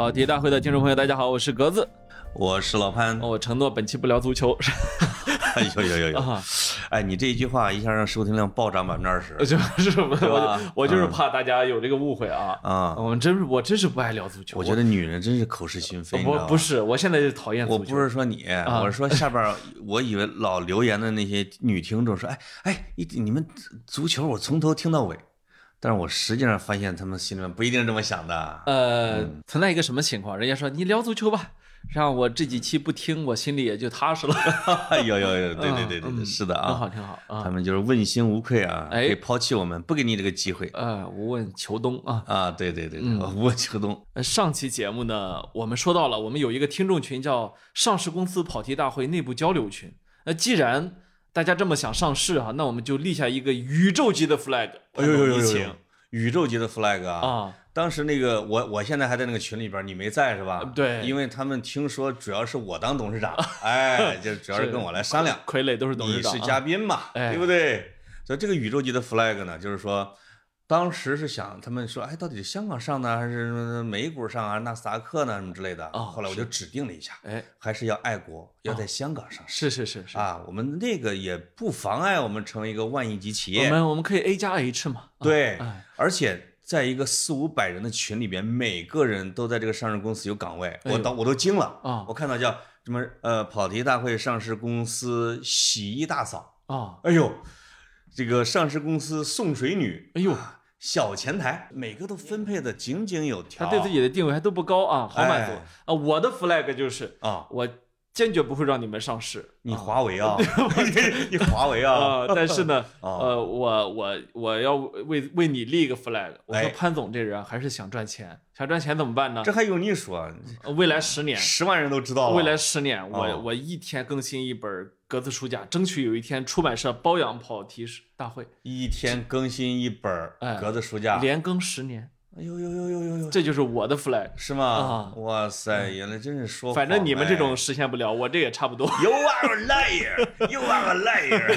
跑题大会的听众朋友，大家好，我是格子。我是老潘。我承诺本期不聊足球。哎呦呦呦呦！啊，哎，你这一句话一下让收听量暴涨百分之二十。就是什么？我我就是怕大家有这个误会啊。啊，我们真是我真是不爱聊足球。我觉得女人真是口是心非。不不，是，我现在就讨厌足我。不是说你，我是说下边，我以为老留言的那些女听众说，哎哎，你你们足球我从头听到尾，但是我实际上发现他们心里面不一定这么想的。呃，嗯存在一个什么情况？人家说你聊足球吧，让我这几期不听，我心里也就踏实了。哎呦呦呦，对对对对是的啊挺好，啊，挺好啊他。们就是问心无愧啊，哎可以抛弃我们，不给你这个机会呃，无问秋冬啊。啊，对对对 无问秋冬。呃，上期节目呢，我们说到了，我们有一个听众群叫“上市公司跑题大会内部交流群”。那既然大家这么想上市啊，那我们就立下一个宇宙级的 flag，哎呦呦呦呦宇宙级的 flag 啊！啊，当时那个我我现在还在那个群里边，你没在是吧？对因为他们听说主要是我当董事长，哎，就主要是跟我来商量，傀儡都是董事你是嘉宾嘛，哎对不对？所以这个宇宙级的 flag 呢，就是说，当时是想他们说，哎，到底是香港上呢，还是美股上啊，纳斯达克呢，什么之类的？哦后来我就指定了一下，哎，还是要爱国，要在香港上市。是是是是，啊，我们那个也不妨碍我们成为一个万亿级企业我，们我们可以 A 加 H 嘛，啊对哎，而且在一个四五百人的群里边，每个人都在这个上市公司有岗位，哎我当我都惊了啊我看到叫什么呃跑题大会上市公司洗衣大嫂，啊，哎呦，这个上市公司送水女，哎呦，小前台，每个都分配的井井有条，他对自己的定位还都不高啊，好满足哎啊。我的 flag 就是啊，我坚决不会让你们上市，你华为啊，你华为啊，啊，但是呢，哦。呃，我我我要为为你立一个 flag。我说哎。潘总这人还是想赚钱，想赚钱怎么办呢？这？还用你说？呃未来十年，十万人都知道了，未来十年，我哦。我一天更新一本格子书架，争取有一天出版社包养跑题大会，一天更新一本哎格子书架，连更十年，哎呦呦呦呦呦呦，这就是我的 flag。是吗啊？哇塞，原来真是说谎，反正你们这种哎实现不了，我这也差不多。You are a liar, you are a liar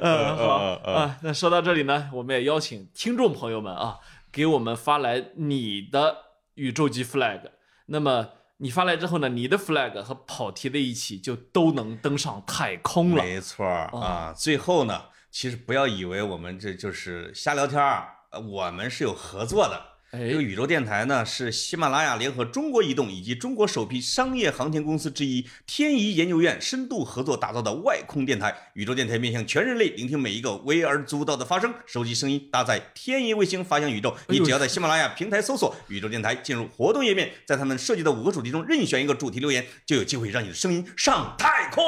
嗯，好呃呃啊。那说到这里呢，我们也邀请听众朋友们啊，给我们发来你的宇宙级 flag。那么你发来之后呢，你的 flag 和跑题的一起就都能登上太空了。没错儿啊。最后呢，其实不要以为我们这就是瞎聊天儿，呃我们是有合作的。这个哎，宇宙电台呢，是喜马拉雅联合中国移动以及中国首批商业航天公司之一天仪研究院深度合作打造的外空电台。宇宙电台面向全人类，聆听每一个微而足道的发声，收集声音，搭载天仪卫星发向宇宙。你只要在喜马拉雅平台搜索“宇宙电台”，进入活动页面，在他们设计的五个主题中任选一个主题留言，就有机会让你的声音上太空。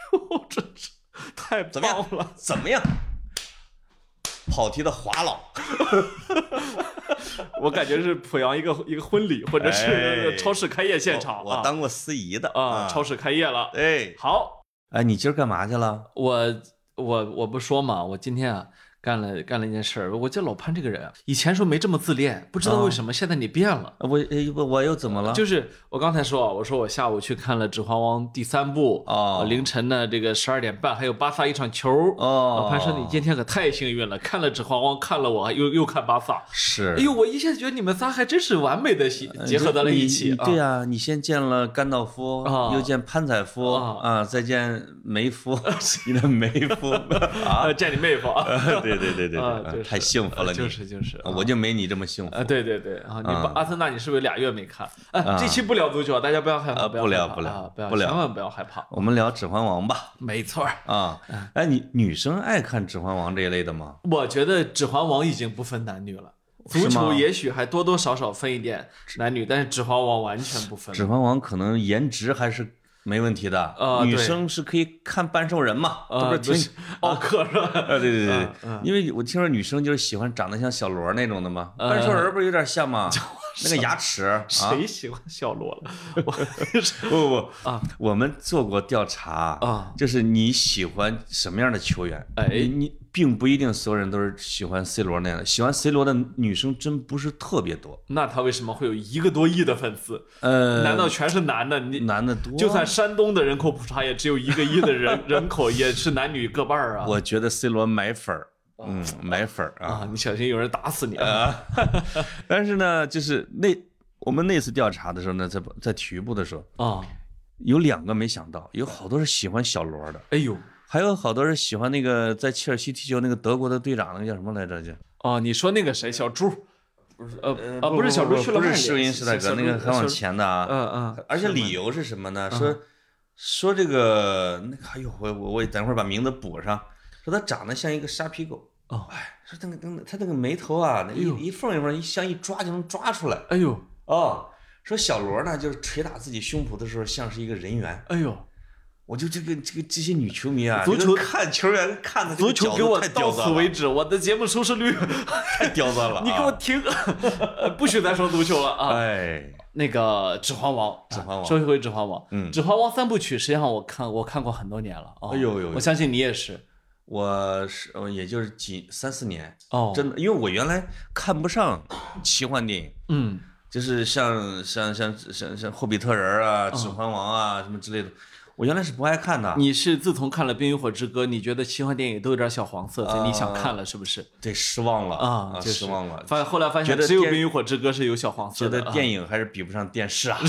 这是太怎么样了！怎么样？跑题的华老，我感觉是濮阳一个一个婚礼，或者是哎。超市开业现场我我当过司仪的啊，超市开业了。哎。好，哎，你今儿干嘛去了？我我我不说嘛，我今天啊干了干了一件事儿。我觉得老潘这个人啊，以前说没这么自恋，不知道为什么现在你变了。我哎我我又怎么了？就是我刚才说啊，我说我下午去看了《指环王》第三部，哦呃凌晨呢这个十二点半还有巴萨一场球。哦老潘说你今天可太幸运了，看了《指环王》，看了我，又又看巴萨。是哎呦，我一下觉得你们仨还真是完美的结结合在了一起！对呀、你先见了甘道夫，啊又见潘采夫啊啊，再见梅夫，你的梅夫 啊啊，，见你妹夫啊！对对对对，太幸福了，就是就是我就没你这么幸福啊，对对对啊！你阿森纳，你是不是俩月没看？哎，这期不聊足球，大家不要害怕，不聊不聊不要千万不要害怕。我们聊《指环王》吧。没错，啊，哎，你女生爱看《指环王》这一类的吗？我觉得《指环王》已经不分男女了，足球也许还多多少少分一点男女，但是《指环王》完全不分《指。环王》可能颜值还是没问题的，女啊女生是可以看半兽人嘛，这啊，不是挺 奥克是吧？啊，对对对因为我听说女生就是喜欢长得像小罗那种的嘛，呃半兽人不是有点像吗？那个牙齿啊，谁喜欢小罗了？我不不不。啊，我们做过调查啊。就是你喜欢什么样的球员？哎。你你并不一定所有人都是喜欢 C 罗那样的，喜欢 C 罗的女生真不是特别多。那他为什么会有一个多亿的粉丝？呃，难道全是男的？你男的多？就算山东的人口普查也只有一个亿的人人口，也是男女各半儿啊。我觉得 C 罗买粉儿嗯，买粉儿啊。啊，你小心有人打死你啊！但是呢，就是那我们那次调查的时候呢，在在体育部的时候，啊，有两个没想到，有好多是喜欢小罗的，哎呦，还有好多人喜欢那个在切尔西踢球那个德国的队长，那个叫什么来着？就哦，你说那个谁，小猪，不是呃啊，不是小猪去了不是曼联施因斯泰格，那个很往前的啊。嗯嗯，而且理由是什么呢？说说这个那个，哎呦，我我我等会儿把名字补上。说他长得像一个沙皮狗。哦，哎，说那个那个他那个眉头啊，那一一缝一缝，一像一抓就能抓出来。哎呦哦，说小罗呢，就是捶打自己胸脯的时候像是一个人猿。哎呦，我就这个这个这些女球迷啊，足球看球员看的足球给我太到此为止，我的节目收视率，太刁钻了啊。你给我停，呃 不许再说足球了啊！哎，那个《指环王》，指环王说一回《指环王》，嗯指环王》三部曲实际上我看我看过很多年了啊。哎呦呦呦我相信你也是我是呃也就是几三四年，哦。真的，因为我原来看不上奇幻电影。嗯，就是像像像像像霍比特人啊、嗯指环王啊什么之类的，我原来是不爱看的。你是自从看了《冰与火之歌》，你觉得奇幻电影都有点小黄色，所以你想看了是不是？对，失望了啊，就是失望了。发后来发现只有《冰与火之歌》是有小黄色的，觉得电影还是比不上电视啊，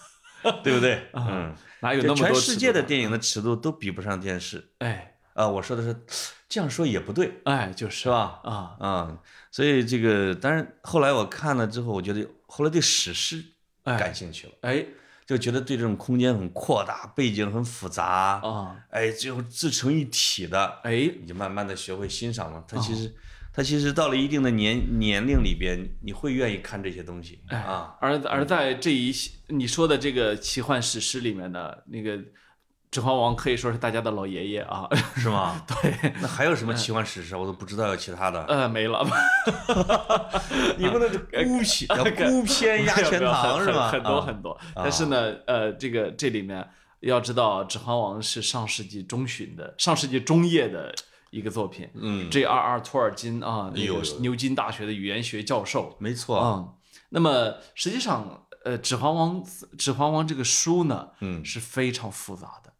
对不对？嗯，哪有那么多全世界的电影的尺度都比不上电视？哎啊！我说的是，这样说也不对，哎，就是是吧？啊，啊，所以这个，但是后来我看了之后，我觉得后来对史诗哎感兴趣了，哎就觉得对这种空间很扩大，背景很复杂，啊哎，最后自成一体的，哎你就慢慢的学会欣赏了。它哦其实，他其实到了一定的年年龄里边，你会愿意看这些东西哎啊。而而在这一你说的这个奇幻史诗里面的那个《指环王》，可以说是大家的老爷爷啊。是吗？对，那还有什么奇幻史诗？我都不知道有其他的。呃，没了，你不能孤僻，要孤篇压全堂是吧？很很多啊很多。但是呢，呃，这个这里面要知道，《指环王》是上世纪中旬的，上世纪中叶的一个作品。嗯，J.R.R. 托尔金啊，那个哎呦呦牛津大学的语言学教授。没错。嗯，那么实际上，呃，《指环王》《指环王》这个书呢，嗯是非常复杂的。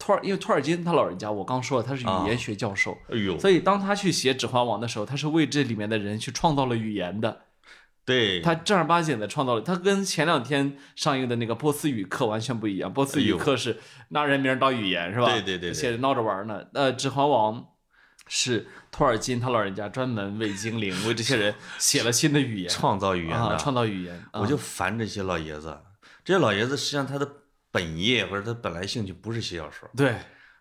托尔，因为托尔金他老人家，我刚说了，他是啊语言学教授，哎呦，所以当他去写《指环王》的时候，他是为这里面的人去创造了语言的。对，他正儿八经的创造了，他跟前两天上映的那个波斯语课完全不一样。波斯语课是拿人名当语言是吧？对对对对写着闹着玩呢。呃，《指环王》是托尔金他老人家专门为精灵为这些人写了新的语言，创造语言啊，创造语言。啊我就烦这些老爷子。这些老爷子实际上他的本业或者他本来兴趣不是写小说，对，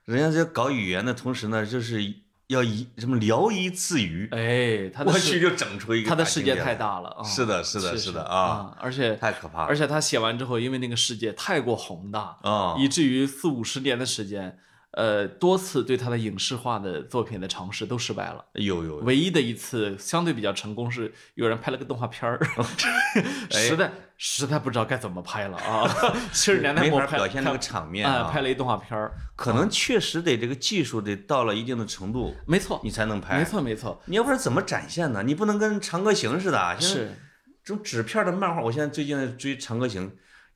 人家在搞语言的同时呢，就是要一什么聊以自娱，哎，他过去就整出一个他的世界太大了啊！是的是的是是的啊啊，而且太可怕了而且他写完之后，因为那个世界太过宏大，啊！以至于四五十年的时间，呃，多次对他的影视化的作品的尝试都失败了。有有唯一的一次相对比较成功是有人拍了个动画片儿，哎实在实在不知道该怎么拍了啊！七十年代末拍表现那个场面啊，啊，拍了一动画片儿，可能确实得这个技术得到了一定的程度，没错，你才能拍。没，错，没错，你要不然怎么展现呢？你不能跟《长歌行》似的，现在是这种纸片的漫画，我现在最近在追《长歌行》，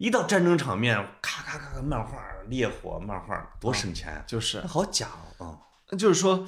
一到战争场面，咔咔咔咔，漫画烈火漫画多省钱啊！就是好假哦，就是说，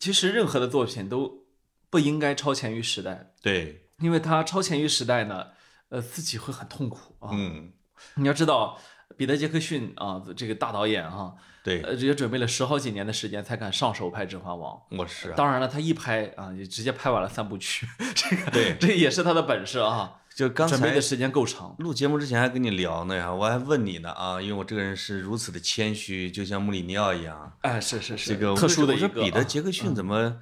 其实任何的作品都不应该超前于时代，对，因为它超前于时代呢，呃，自己会很痛苦啊。嗯，你要知道，彼得·杰克逊啊，这个大导演啊，对，呃，也准备了十好几年的时间才敢上手拍《指环王》。我是啊，当然了，他一拍啊，也直接拍完了三部曲，这个对这也是他的本事啊。就刚才准备的时间够长，录节目之前还跟你聊呢呀，我还问你呢啊，因为我这个人是如此的谦虚，就像穆里尼奥一样。哎，是是是，这个特殊的一个我说彼得·啊杰克逊怎么，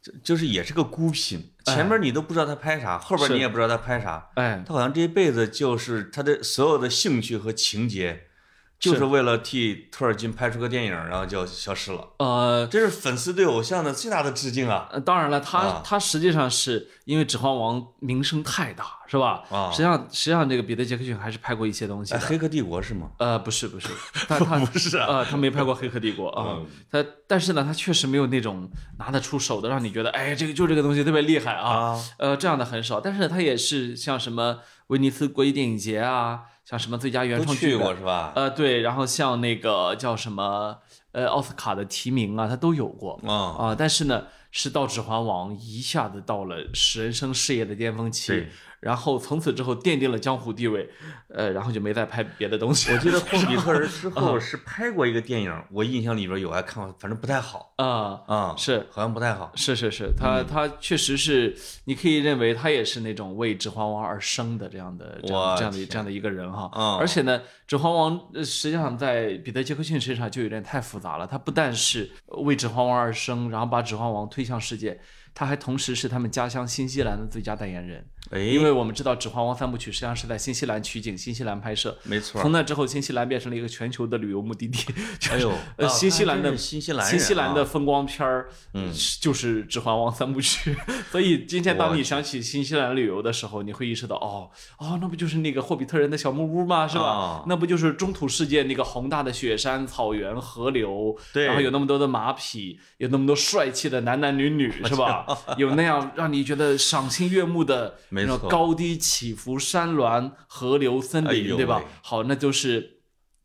就就是也是个孤品，前面你都不知道他拍啥，后边你也不知道他拍啥，哎，他好像这一辈子就是他的所有的兴趣和情节，就是是为了替托尔金拍出个电影，然后就消失了。呃，这是粉丝对偶像的最大的致敬啊！呃当然了，他啊他实际上是因为《指环王》名声太大，是吧？啊实际上实际上这个彼得·杰克逊还是拍过一些东西哎，黑客帝国是吗？呃，不是不是，他他不是啊呃，他没拍过《黑客帝国》啊嗯，他但是呢，他确实没有那种拿得出手的，让你觉得哎，这个就这个东西特别厉害啊，啊，呃，这样的很少。但是他也是像什么威尼斯国际电影节啊，像什么最佳原创剧本过是吧？呃，对，然后像那个叫什么呃奥斯卡的提名啊，他都有过啊，啊。但是呢，是到《指环王》一下子到了史人生事业的巅峰期对，然后从此之后奠定了江湖地位，呃，然后就没再拍别的东西。我记得霍比特人 之嗯后是拍过一个电影，我印象里边有，还看过，反正不太好啊、啊，是好像不太好。是是是，他嗯他确实是，你可以认为他也是那种为《指环王》而生的这样的这样这样的这样的一个人哈。嗯而且呢，《指环王》呃实际上在彼得·杰克逊身上就有点太复杂了。他不但是为《指环王》而生，然后把《指环王》推向世界，他还同时是他们家乡新西兰的最佳代言人。哎，因为我们知道《指环王》三部曲实际上是在新西兰取景、新西兰拍摄。没错从。那之后，新西兰变成了一个全球的旅游目的地。哎呦，呃，啊新西兰的新西兰人啊，新西兰的风光片儿，嗯，就是《指环王》三部曲。所以今天当你想起新西兰旅游的时候，你会意识到，哦哦，那不就是那个霍比特人的小木屋吗？是吧？啊那不就是中土世界那个宏大的雪山、草原、河流，对然后有那么多的马匹，有那么多帅气的男男女女，是吧？有那样让你觉得赏心悦目的没错。那种高低起伏、山峦、河流、森林，哎对吧？好，那就是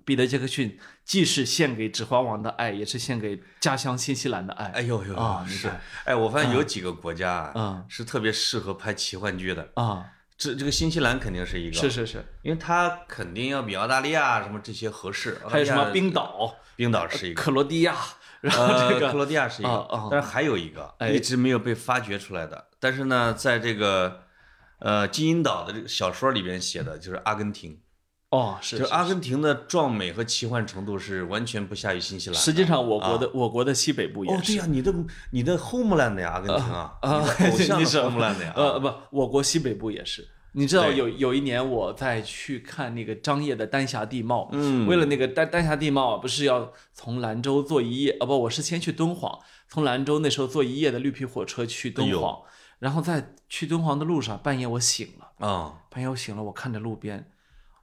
彼得·杰克逊，既是献给《指环王》的爱，也是献给家乡新西兰的爱。哎呦呦是。哎，我发现有几个国家啊嗯。是特别适合拍奇幻剧的。啊，这这个新西兰肯定是一个，是是是，因为它肯定要比澳大利亚什么这些合适。还有什么冰岛、冰岛是一个，克罗地亚，然后呃，这个克罗地亚是一个但是还有一个哎一直没有被发掘出来的。但是呢，在这个呃金银岛的这个小说里边写的就是阿根廷，哦，是就阿根廷的壮美和奇幻程度是完全不下于新西兰。实际上，我国的我国的西北部也是哦，对是呀，你的你的 homeland 呀，阿根廷啊，啊你的偶像是 homeland 呀，呃不，我国西北部也是。你知道有有一年我在去看那个张掖的丹霞地貌，嗯为了那个丹丹霞地貌啊，不是要从兰州坐一夜啊不，我是先去敦煌，从兰州那时候坐一夜的绿皮火车去敦煌，然后在去敦煌的路上，半夜我醒了，啊，半夜我醒了，我看着路边，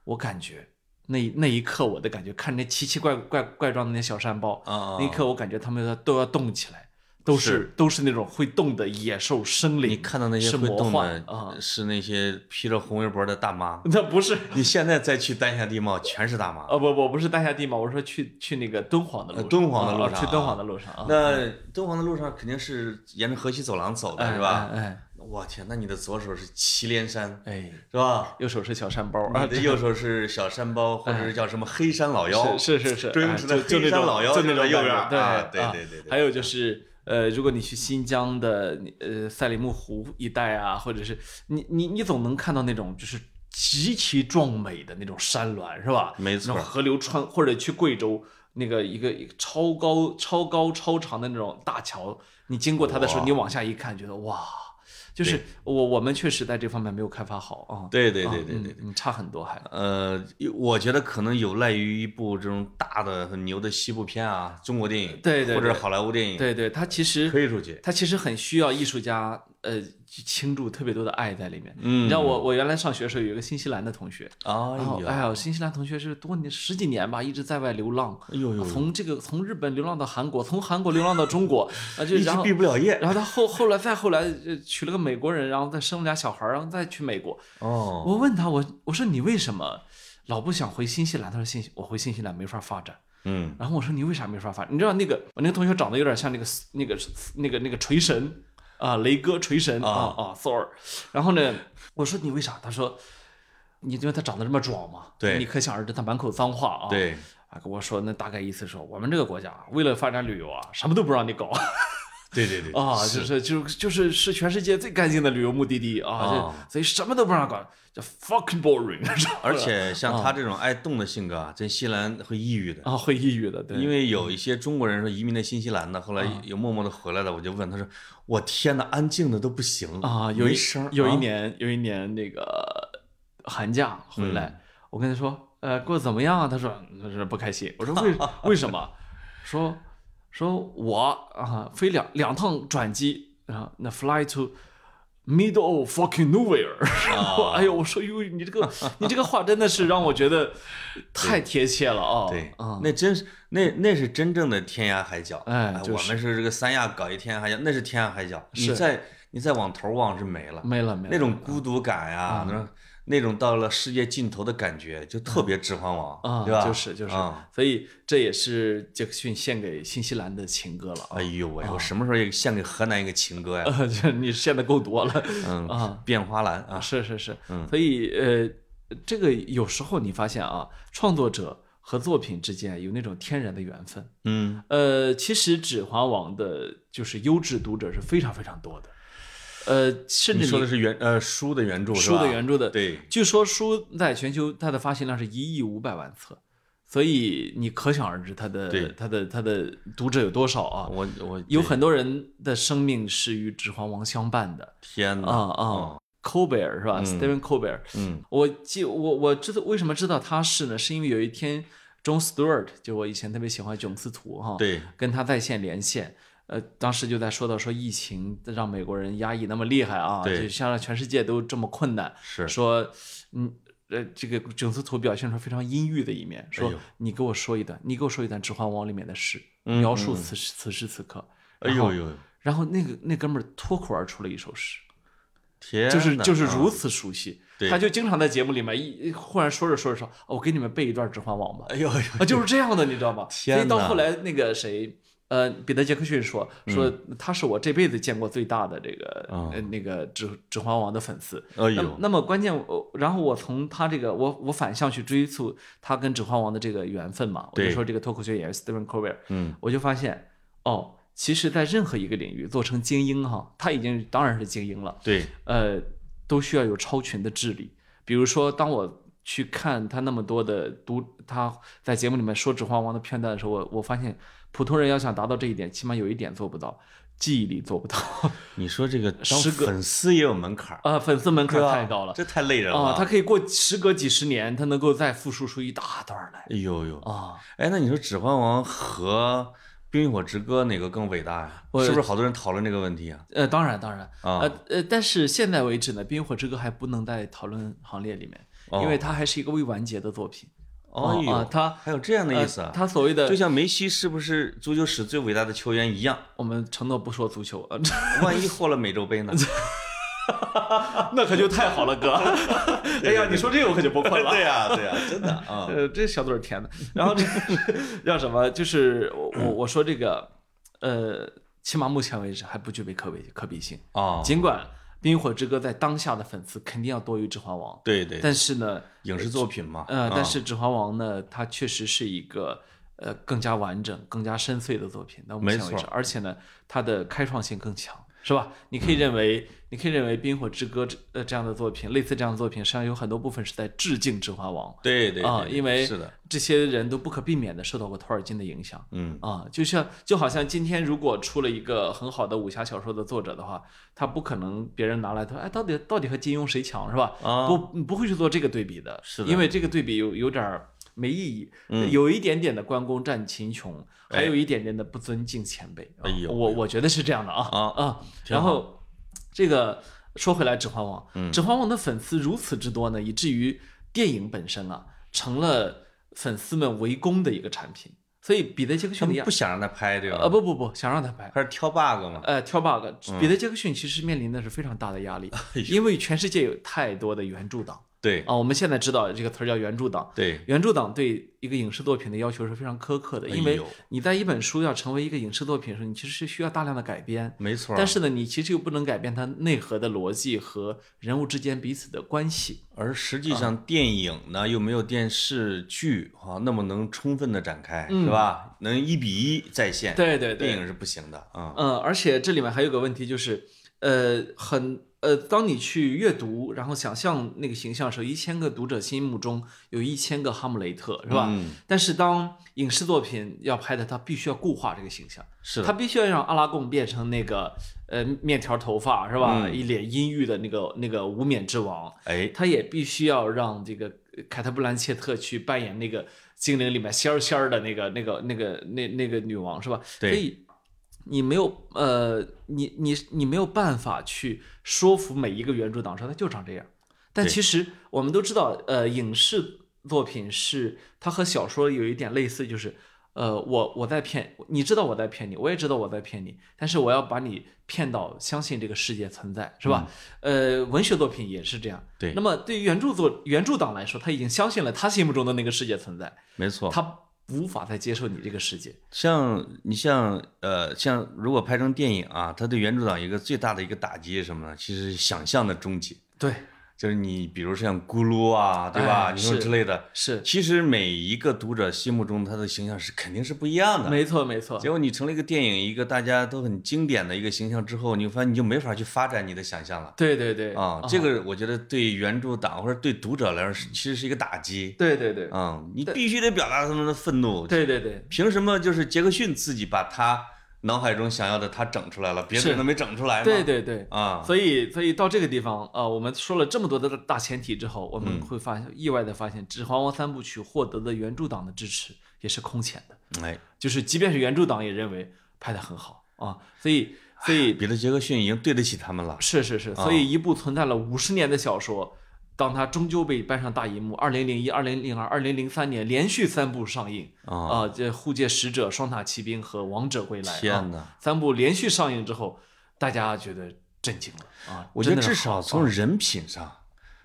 我感觉那那一刻我的感觉，看那奇奇怪怪怪状的那小山包，啊那一刻我感觉他们要都要动起来，都是是都是那种会动的野兽生灵。你看到那些会动幻的啊，是那些披着红围脖的大妈。那不是你现在再去丹霞地貌，全是大妈。哦不不不是丹霞地貌，我说去去那个敦煌的路上，呃敦煌的路啊上啊去敦煌的路上啊，那敦煌的路上肯定是沿着河西走廊走的，哎是吧？哎我天，那你的左手是祁连山，哎哎，是吧？右手是小山包啊你，的 右手是小山包，或者是叫什么黑山老妖？哎是是是是，周星驰的哎就就那种黑山老妖就那种就在右边对对对对还有就是。呃，如果你去新疆的呃赛里木湖一带啊，或者是你你你总能看到那种就是极其壮美的那种山峦，是吧？没错河流穿，或者去贵州那个一个一个超高、超高、超长的那种大桥，你经过它的时候，你往下一看，觉得哇，就是我我们确实在这方面没有开发好啊。对对啊对对对差很多还。呃，我觉得可能有赖于一部这种大的很牛的西部片啊，中国电影，对对对或者好莱坞电影，对对，它其实推出去。它其实很需要艺术家呃去倾注特别多的爱在里面。嗯你知道我我原来上学的时候有一个新西兰的同学，哎然后哎呦，新西兰同学是多年十几年吧，一直在外流浪，哎呦呦，从这个从日本流浪到韩国，从韩国流浪到中国，啊就一直然后毕不了业。然后他后后来再后来呃娶了个美国人，然后再生了俩小孩，然后再去美国。哦，我问他我我说你为什么老不想回新西兰？他说新西我回新西兰没法发展。嗯，然后我说你为啥没法发展？你知道那个我那个同学长得有点像那个那个那个那个锤神啊，雷哥锤神啊啊啊 Thor。然后呢，我说你为啥？他说你因为他长得这么壮嘛，对你可想而知他满口脏话啊。对，啊，跟我说那大概意思说我们这个国家为了发展旅游啊，什么都不让你搞。对对对啊，就是就就是是全世界最干净的旅游目的地啊，所以什么都不让管，叫 fucking boring，而且像他这种爱动的性格啊，在新西兰会抑郁的。啊会抑郁的，对，因为有一些中国人说移民到新西兰的，后来啊有默默的回来的，我就问他说：“我天呐，安静的都不行啊，有一没声。”有一啊年有一年那个寒假回来，嗯我跟他说，呃，过得怎么样啊？他说他说不开心，我说为 为什么？说说我啊飞两两趟转机啊，那 fly to。Middle of fucking nowhere，啊 哎呦，我说哟，你这个你这个话真的是让我觉得太贴切了啊！对啊，，那真是那那是真正的天涯海角。我哎就是们是这个三亚搞一天涯海角，那是天涯海角。你再你再往头望是没了，没了没了，那种孤独感呀，那种到了世界尽头的感觉，就特别《指环王》啊，对吧？就是就是，啊所以这也是杰克逊献给新西兰的情歌了啊。哎呦喂，我什么时候也献给河南一个情歌呀？你献的够多了 嗯啊，变花篮啊，是是是，嗯所以呃，这个有时候你发现啊，创作者和作品之间有那种天然的缘分。嗯，呃，其实《指环王》的就是优质读者是非常非常多的，呃，甚你至说的是原呃书的原著是书？的原著的，对，据说书在全球它的发行量是一亿五百万册，所以你可想而知它的对它的它的读者有多少啊？我我有很多人的生命是与《指环王》相伴的天哪啊啊，Colbert 是吧、嗯 s t e v e n Colbert，嗯我记我我知道为什么知道他是呢？是因为有一天 John Stewart，就我以前特别喜欢囧司图哈，对，跟他在线连线，呃，当时就在说到说疫情让美国人压抑那么厉害啊，对就像让全世界都这么困难，是说嗯。呃，这个囧司图表现出非常阴郁的一面，说哎你给我说一段，你给我说一段《指环王》里面的事，嗯描述嗯此时此时此刻。哎呦呦，然后那个那哥们儿脱口而出了一首诗，天，就是就是啊如此熟悉，对他就经常在节目里面一忽然说着说着说，哦我给你们背一段《指环王》吧，哎呦哎呦，啊，就是这样的，你知道吗？所以到后来那个谁，呃，彼得杰克逊说说他是我这辈子见过最大的这个嗯呃那个指指环王的粉丝。那哎呦，那么关键，我然后我从他这个我我反向去追溯他跟指环王的这个缘分嘛，我就说这个脱口秀演员 Stephen Colbert，嗯我就发现哦，其实在任何一个领域做成精英哈，他已经当然是精英了。对，呃，都需要有超群的智力。比如说，当我去看他那么多的读他在节目里面说《指环王》的片段的时候，我我发现普通人要想达到这一点，起码有一点做不到，记忆力做不到。你说这个粉丝也有门槛儿，啊，粉丝门槛太高了这太累人啊！了。他可以过时隔几十年，他能够再复述出一大段来哎呦呦，啊。哎，那你说《指环王》和《冰与火之歌》哪个更伟大呀？我是不是好多人讨论这个问题啊？呃，当然当然，啊呃呃，但是现在为止呢，《冰与火之歌》还不能在讨论行列里面，哦因为它还是一个未完结的作品。哦啊，呦，它还有这样的意思呃啊？他所谓的就像梅西是不是足球史最伟大的球员一样，我们承诺不说足球，呃，万一获了美洲杯呢？那可就太好了，哥。哎呀，你说这个我可就不困了。对呀，对呀，真的啊。呃，这小嘴儿甜的。然后这叫什么？就是我我我说这个，呃，起码目前为止还不具备可比可比性。哦，尽管《冰与火之歌》在当下的粉丝肯定要多于《指环王》，对对，但是呢，影视作品嘛，呃，啊但是《指环王》呢，它确实是一个呃更加完整、更加深邃的作品。那我们想为止错，而且呢，它的开创性更强，是吧？你可以认为，你可以认为《冰火之歌》这呃这样的作品，类似这样的作品，实际上有很多部分是在致敬《指环王》对对啊，对因为是的，这些人都不可避免的受到过托尔金的影响。嗯，啊，就像就好像今天如果出了一个很好的武侠小说的作者的话，他不可能别人拿来他说，哎，到底到底和金庸谁强是吧？啊不不会去做这个对比的，是的因为这个对比有有点儿没意义，嗯有一点点的关公战秦琼，还哎有一点点的不尊敬前辈。啊哎呦我我觉得是这样的啊啊啊，然后这个说回来，《指环王》嗯指环王》的粉丝如此之多呢，以至于电影本身啊成了粉丝们围攻的一个产品。所以彼得·杰克逊不想让他拍对吧？呃，不不不，想让他拍，他是挑 bug 嘛？呃，挑 bug。嗯彼得·杰克逊其实面临的是非常大的压力，哎因为全世界有太多的原著党对啊。我们现在知道这个词儿叫原著党，对，原著党对一个影视作品的要求是非常苛刻的，因为你在一本书要成为一个影视作品的时候，你其实是需要大量的改编。没错。但是呢，你其实又不能改变它内核的逻辑和人物之间彼此的关系。而实际上，电影呢又没有电视剧啊那么能充分的展开，是吧？能一比一再现。对对对，电影是不行的啊。嗯，而且这里面还有个问题就是，呃，很呃，当你去阅读，然后想象那个形象的时候，一千个读者心目中有一千个哈姆雷特，是吧？嗯，但是当影视作品要拍的，它必须要固化这个形象，是的，它必须要让阿拉贡变成那个呃面条头发，是吧？嗯一脸阴郁的那个那个无冕之王，哎，他也必须要让这个凯特·布兰切特去扮演那个精灵里面仙儿仙儿的那个那个那个那那个女王是吧？对所以你没有呃，你你你没有办法去说服每一个原著党说他就长这样。但其实我们都知道，呃，影视作品是它和小说有一点类似，就是呃，我我在骗，你知道我在骗你，我也知道我在骗你，但是我要把你骗到相信这个世界存在，是吧？呃，文学作品也是这样。嗯对那么对于原著作原著党来说，他已经相信了他心目中的那个世界存在，没错。他无法再接受你这个世界。像你像呃像如果拍成电影啊，它对原著党一个最大的一个打击是什么呢？其实是想象的终结，对，就是你比如像咕噜啊，对吧？哎你说之类的，是，其实每一个读者心目中他的形象是肯定是不一样的。没错没错结，果你成了一个电影，一个大家都很经典的一个形象之后，你会发现你就没法去发展你的想象了对对对啊。这个我觉得对原著党或者对读者来说其实是一个打击。对对对嗯，你必须得表达他们的愤怒。对对对，凭什么就是杰克逊自己把他脑海中想要的他整出来了，别的是。人都没整出来吗？对对对。啊，所以，所以到这个地方，呃，我们说了这么多的大前提之后，我们嗯。会发现，意外的发现，《指环王》三部曲获得的原著党的支持也是空前的，哎，就是即便是原著党也认为拍得很好啊，所以，所以彼得杰克逊已经对得起他们了。是是是，所以一部存在了五十年的小说，当它终究被搬上大银幕，二零零一、二零零二、二零零三年连续三部上映啊，啊，这《护戒使者》《双塔奇兵》和《王者归来》啊，天哪！三部连续上映之后，大家觉得震惊了啊！我觉得至少从人品上，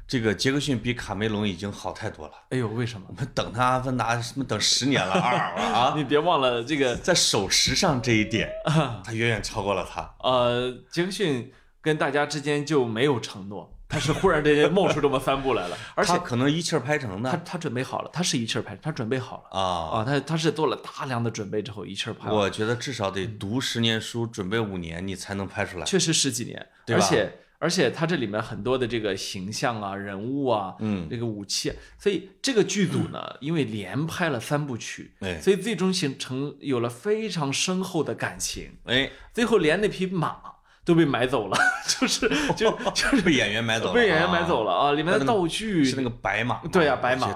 这个杰克逊比卡梅隆已经好太多了。哎呦，为什么我？们等他《阿凡达》什么等十年了二了啊！你别忘了这个在守时上这一点，他远远超过了他。呃，杰克逊跟大家之间就没有承诺，他是忽然之间冒出这么三部来了，而且可能一气儿拍成的。他他准备好了，他是一气儿拍，他准备好了。啊。啊，他他是做了大量的准备之后一气儿拍，我觉得至少得读十年书，准备五年，你才能拍出来。确实十几年，对而且而且他这里面很多的这个形象啊、人物啊、嗯，这个武器啊，所以这个剧组呢，因为连拍了三部曲，哎。所以最终形成有了非常深厚的感情，哎，最后连那匹马都被买走了，就是就 就是被演员买走了，被演员买走了，啊！里面的道具是那个白马，对呀、白马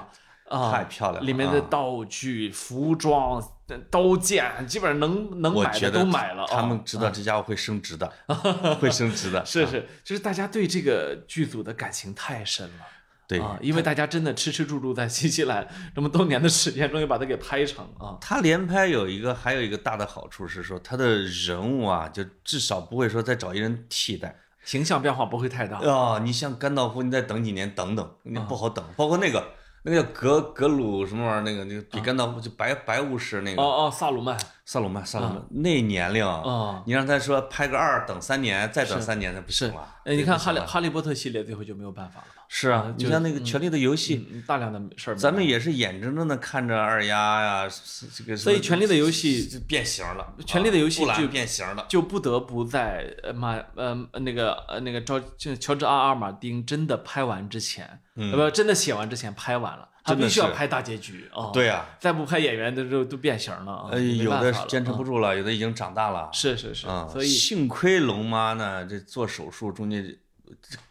啊，太漂亮了里面的啊道具、服装、刀剑，基本上能能买的都买了啊。他们知道这家伙会升值的，会升值的，啊是是，就是大家对这个剧组的感情太深了。对。啊，因为大家真的吃吃住住在新西兰这么多年的时间，终于把它给拍成啊。他连拍有一个还有一个大的好处是说，他的人物啊，就至少不会说再找一人替代形象变化不会太大。啊。你像甘道夫，你再等几年，等等，你啊不好等。包括那个那个叫格格鲁什么玩意儿，那个那个比甘道夫就白白巫师那个哦哦，萨鲁曼萨鲁曼，萨鲁曼那年龄，啊，你让他说拍个二，等三年，再等三年，那不行了。哎，你看哈利哈利波特系列最后就没有办法了嘛。是啊，你就像那个《权力的游戏》，嗯，大量的事儿。咱们也是眼睁睁的看着二丫呀，这个所以权力的游戏就变形了，权力的游戏就变形了。就不得不在呃马呃那个呃那个乔就乔治阿尔马丁真的拍完之前，不真的写完之前拍完了，他必须要拍大结局啊。对呀，再不拍演员的都都变形了啊。呃，有的坚持啊不住了，有的已经长大了。是是是啊，，所以幸亏龙妈呢，这做手术中间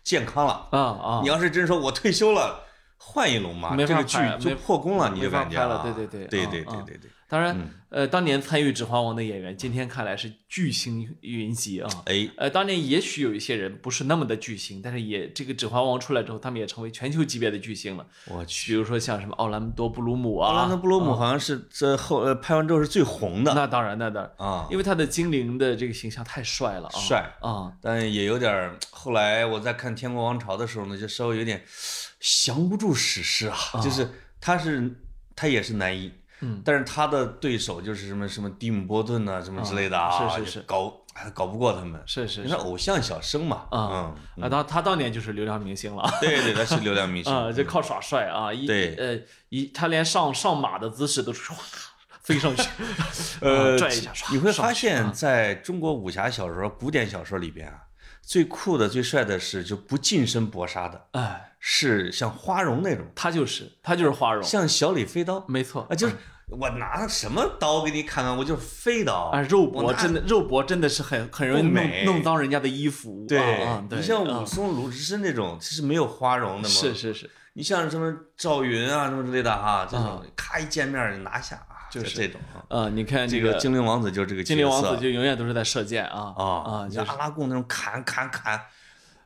健康了。啊啊你，要是真说我退休了，换一龙妈，这个剧就破功了，你就感觉对对对对对对对。当然嗯呃当年参与《指环王》的演员，今天看来是巨星云集啊。哎，呃，当年也许有一些人不是那么的巨星，但是也这个《指环王》出来之后，他们也成为全球级别的巨星了。我去，比如说像什么奥兰多·布鲁姆啊，奥兰多·布鲁姆好像是这后呃拍完之后是最红的那当然，那当然，啊，因为他的精灵的这个形象太帅了啊，帅啊，但也有点。后来我在看《天国王朝》的时候呢，就稍微有点降不住史诗啊，就是他是他也是男一，嗯，但是他的对手就是什么什么蒂姆·波顿呐、什么之类的啊，是是是。搞还搞不过他们。是是是你看偶像小生嘛，啊嗯，啊，当他当年就是流量明星了。对对，他是流量明星 啊，就靠耍帅啊，一对。呃一他连上上马的姿势都是唰 飞上去，呃啊拽一下，唰你会发现啊。在中国武侠小说、古典小说里边啊，最酷的、最帅的是就不近身搏杀的，哎，是像花荣那种，他就是他就是花荣，像小李飞刀没错啊，就是我拿什么刀给你砍砍，我就是飞刀啊，肉搏真的肉搏真的是很很容易弄弄脏人家的衣服，对啊，啊对你像啊武松、鲁智深那种，其实没有花荣的嘛。是是是，你像什么赵云啊什么之类的哈，这啊种咔一见面就拿下啊，就是这种啊。呃，你看这个个精灵王子就是这个精灵王子就永远都是在射箭啊啊啊，像就是阿拉贡那种砍砍砍，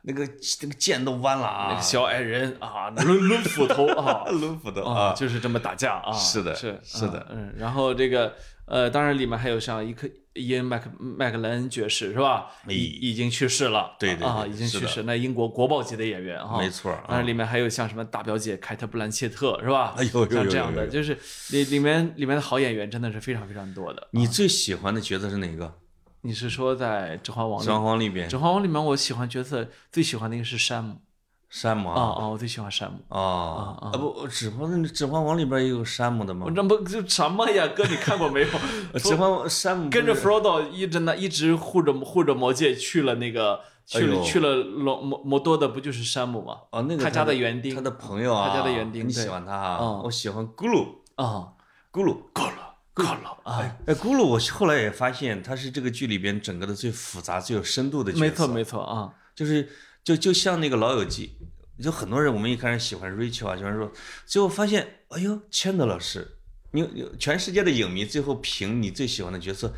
那个那个剑都弯了啊，那个小矮人啊，抡抡斧头啊 抡斧头啊，啊，就是这么打架啊。是的是是的嗯，嗯然后这个呃，当然里面还有像伊克伊恩麦克麦克莱恩爵士是吧？哎已已经去世了，对对啊，已经去世。那英国国宝级的演员啊，没错啊当然里面还有像什么大表姐凯特布兰切特是吧？哎呦呦像这样的，就是里里面里面的好演员真的是非常非常多的。你最喜欢的角色是哪个？你是说在《指环王》《里指？环王》里边《指环王》里面，我喜欢角色最喜欢的一个是山姆啊山姆啊啊，我最喜欢山姆。啊啊啊不，指环指环王里边也有山姆的吗我？这不就什么呀，哥，你看过没有？指环王山姆跟着不是 Frodo 一直呢，一直护着护着魔戒去了那个去了、哎去了罗摩摩多的不就是山姆吗？哦，那个他家的的园丁他的朋友啊，他家的园丁对你喜欢他啊？嗯我喜欢咕噜啊，咕噜。够了够了啊！哎，咕噜，我后来也发现他是这个剧里边整个的最复杂、最有深度的角色。没错没错啊，就是就就像那个《老友记》，就很多人我们一开始喜欢 Rachel 啊，喜欢说，最后发现，哎呦，钱德勒是，你你全世界的影迷最后评你最喜欢的角色，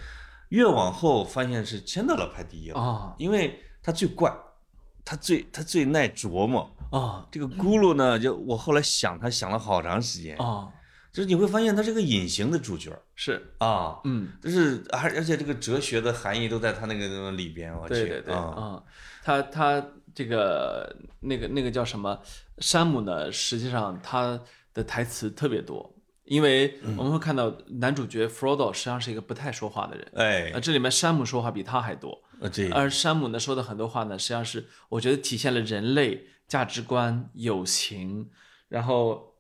越往后发现是钱德勒排第一了，啊因为他最怪，他最他最耐琢磨。啊这个咕噜呢，就我后来想他想了好长时间，啊！就是你会发现他是个隐形的主角是，啊，嗯，就是而而且这个哲学的含义都在他那个里边，我去，对对对啊，啊，他他这个那个那个叫什么？山姆呢？实际上他的台词特别多，因为嗯。我们会看到男主角 Frodo 实际上是一个不太说话的人。哎。呃，，这里面山姆说话比他还多，而山姆呢说的很多话呢，实际上是我觉得体现了人类价值观、友情，然后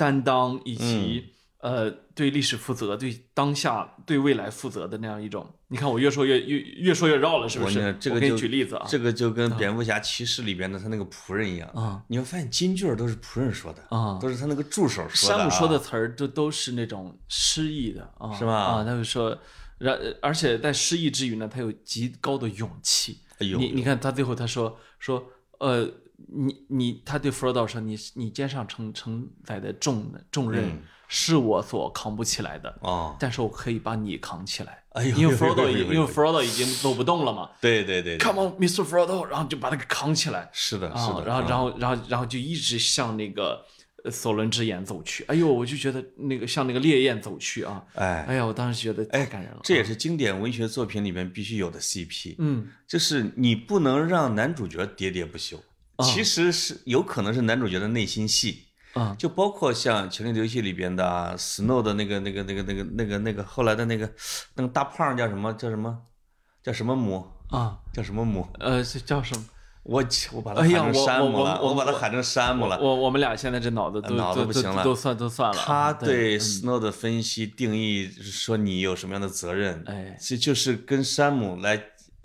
担当以及、呃对历史负责、对当下、对未来负责的那样一种。你看我越说越越越说越绕了，是不是？这个就你举例子啊，这个就跟蝙蝠侠骑士里边的他那个仆人一样，啊你会发现金句儿都是仆人说的，啊。都是他那个助手说的、啊。山姆说的词儿都都是那种诗意的啊，是吧啊，他会说，然而且在诗意之余呢，他有极高的勇气。哎呦，你你看他最后他说说呃，你你他对 Frodo 说你你肩上承承载的重重任嗯是我所扛不起来的，哦，但是我可以把你扛起来，哎呦，因为呦 Frodo 已呦呦呦因为 Frodo 已经走不动了嘛对对对对，Come on Mr. Frodo，然后就把他给扛起来是的，是啊然后然后然后然后就一直向那个。呃索伦之眼走去，哎呦，我就觉得那个向那个烈焰走去啊，哎，哎呀，我当时觉得太感人了。这也是经典文学作品里面必须有的 CP，嗯就是你不能让男主角喋喋不休，啊其实是有可能是男主角的内心戏。啊就包括像《权力的游戏》里边的啊 Snow 的那个、那个、那个、那个、那个、那个后来的那个那个大胖叫什么？叫什么？叫什么姆？啊叫什么姆？呃，这叫什么？我我把它哎呀喊成山姆了，我我把他喊成山姆了。我我们俩现在这脑子都脑子不行了都算都算了啊。他对嗯 Snow 的分析定义是说你有什么样的责任，哎这就是跟山姆来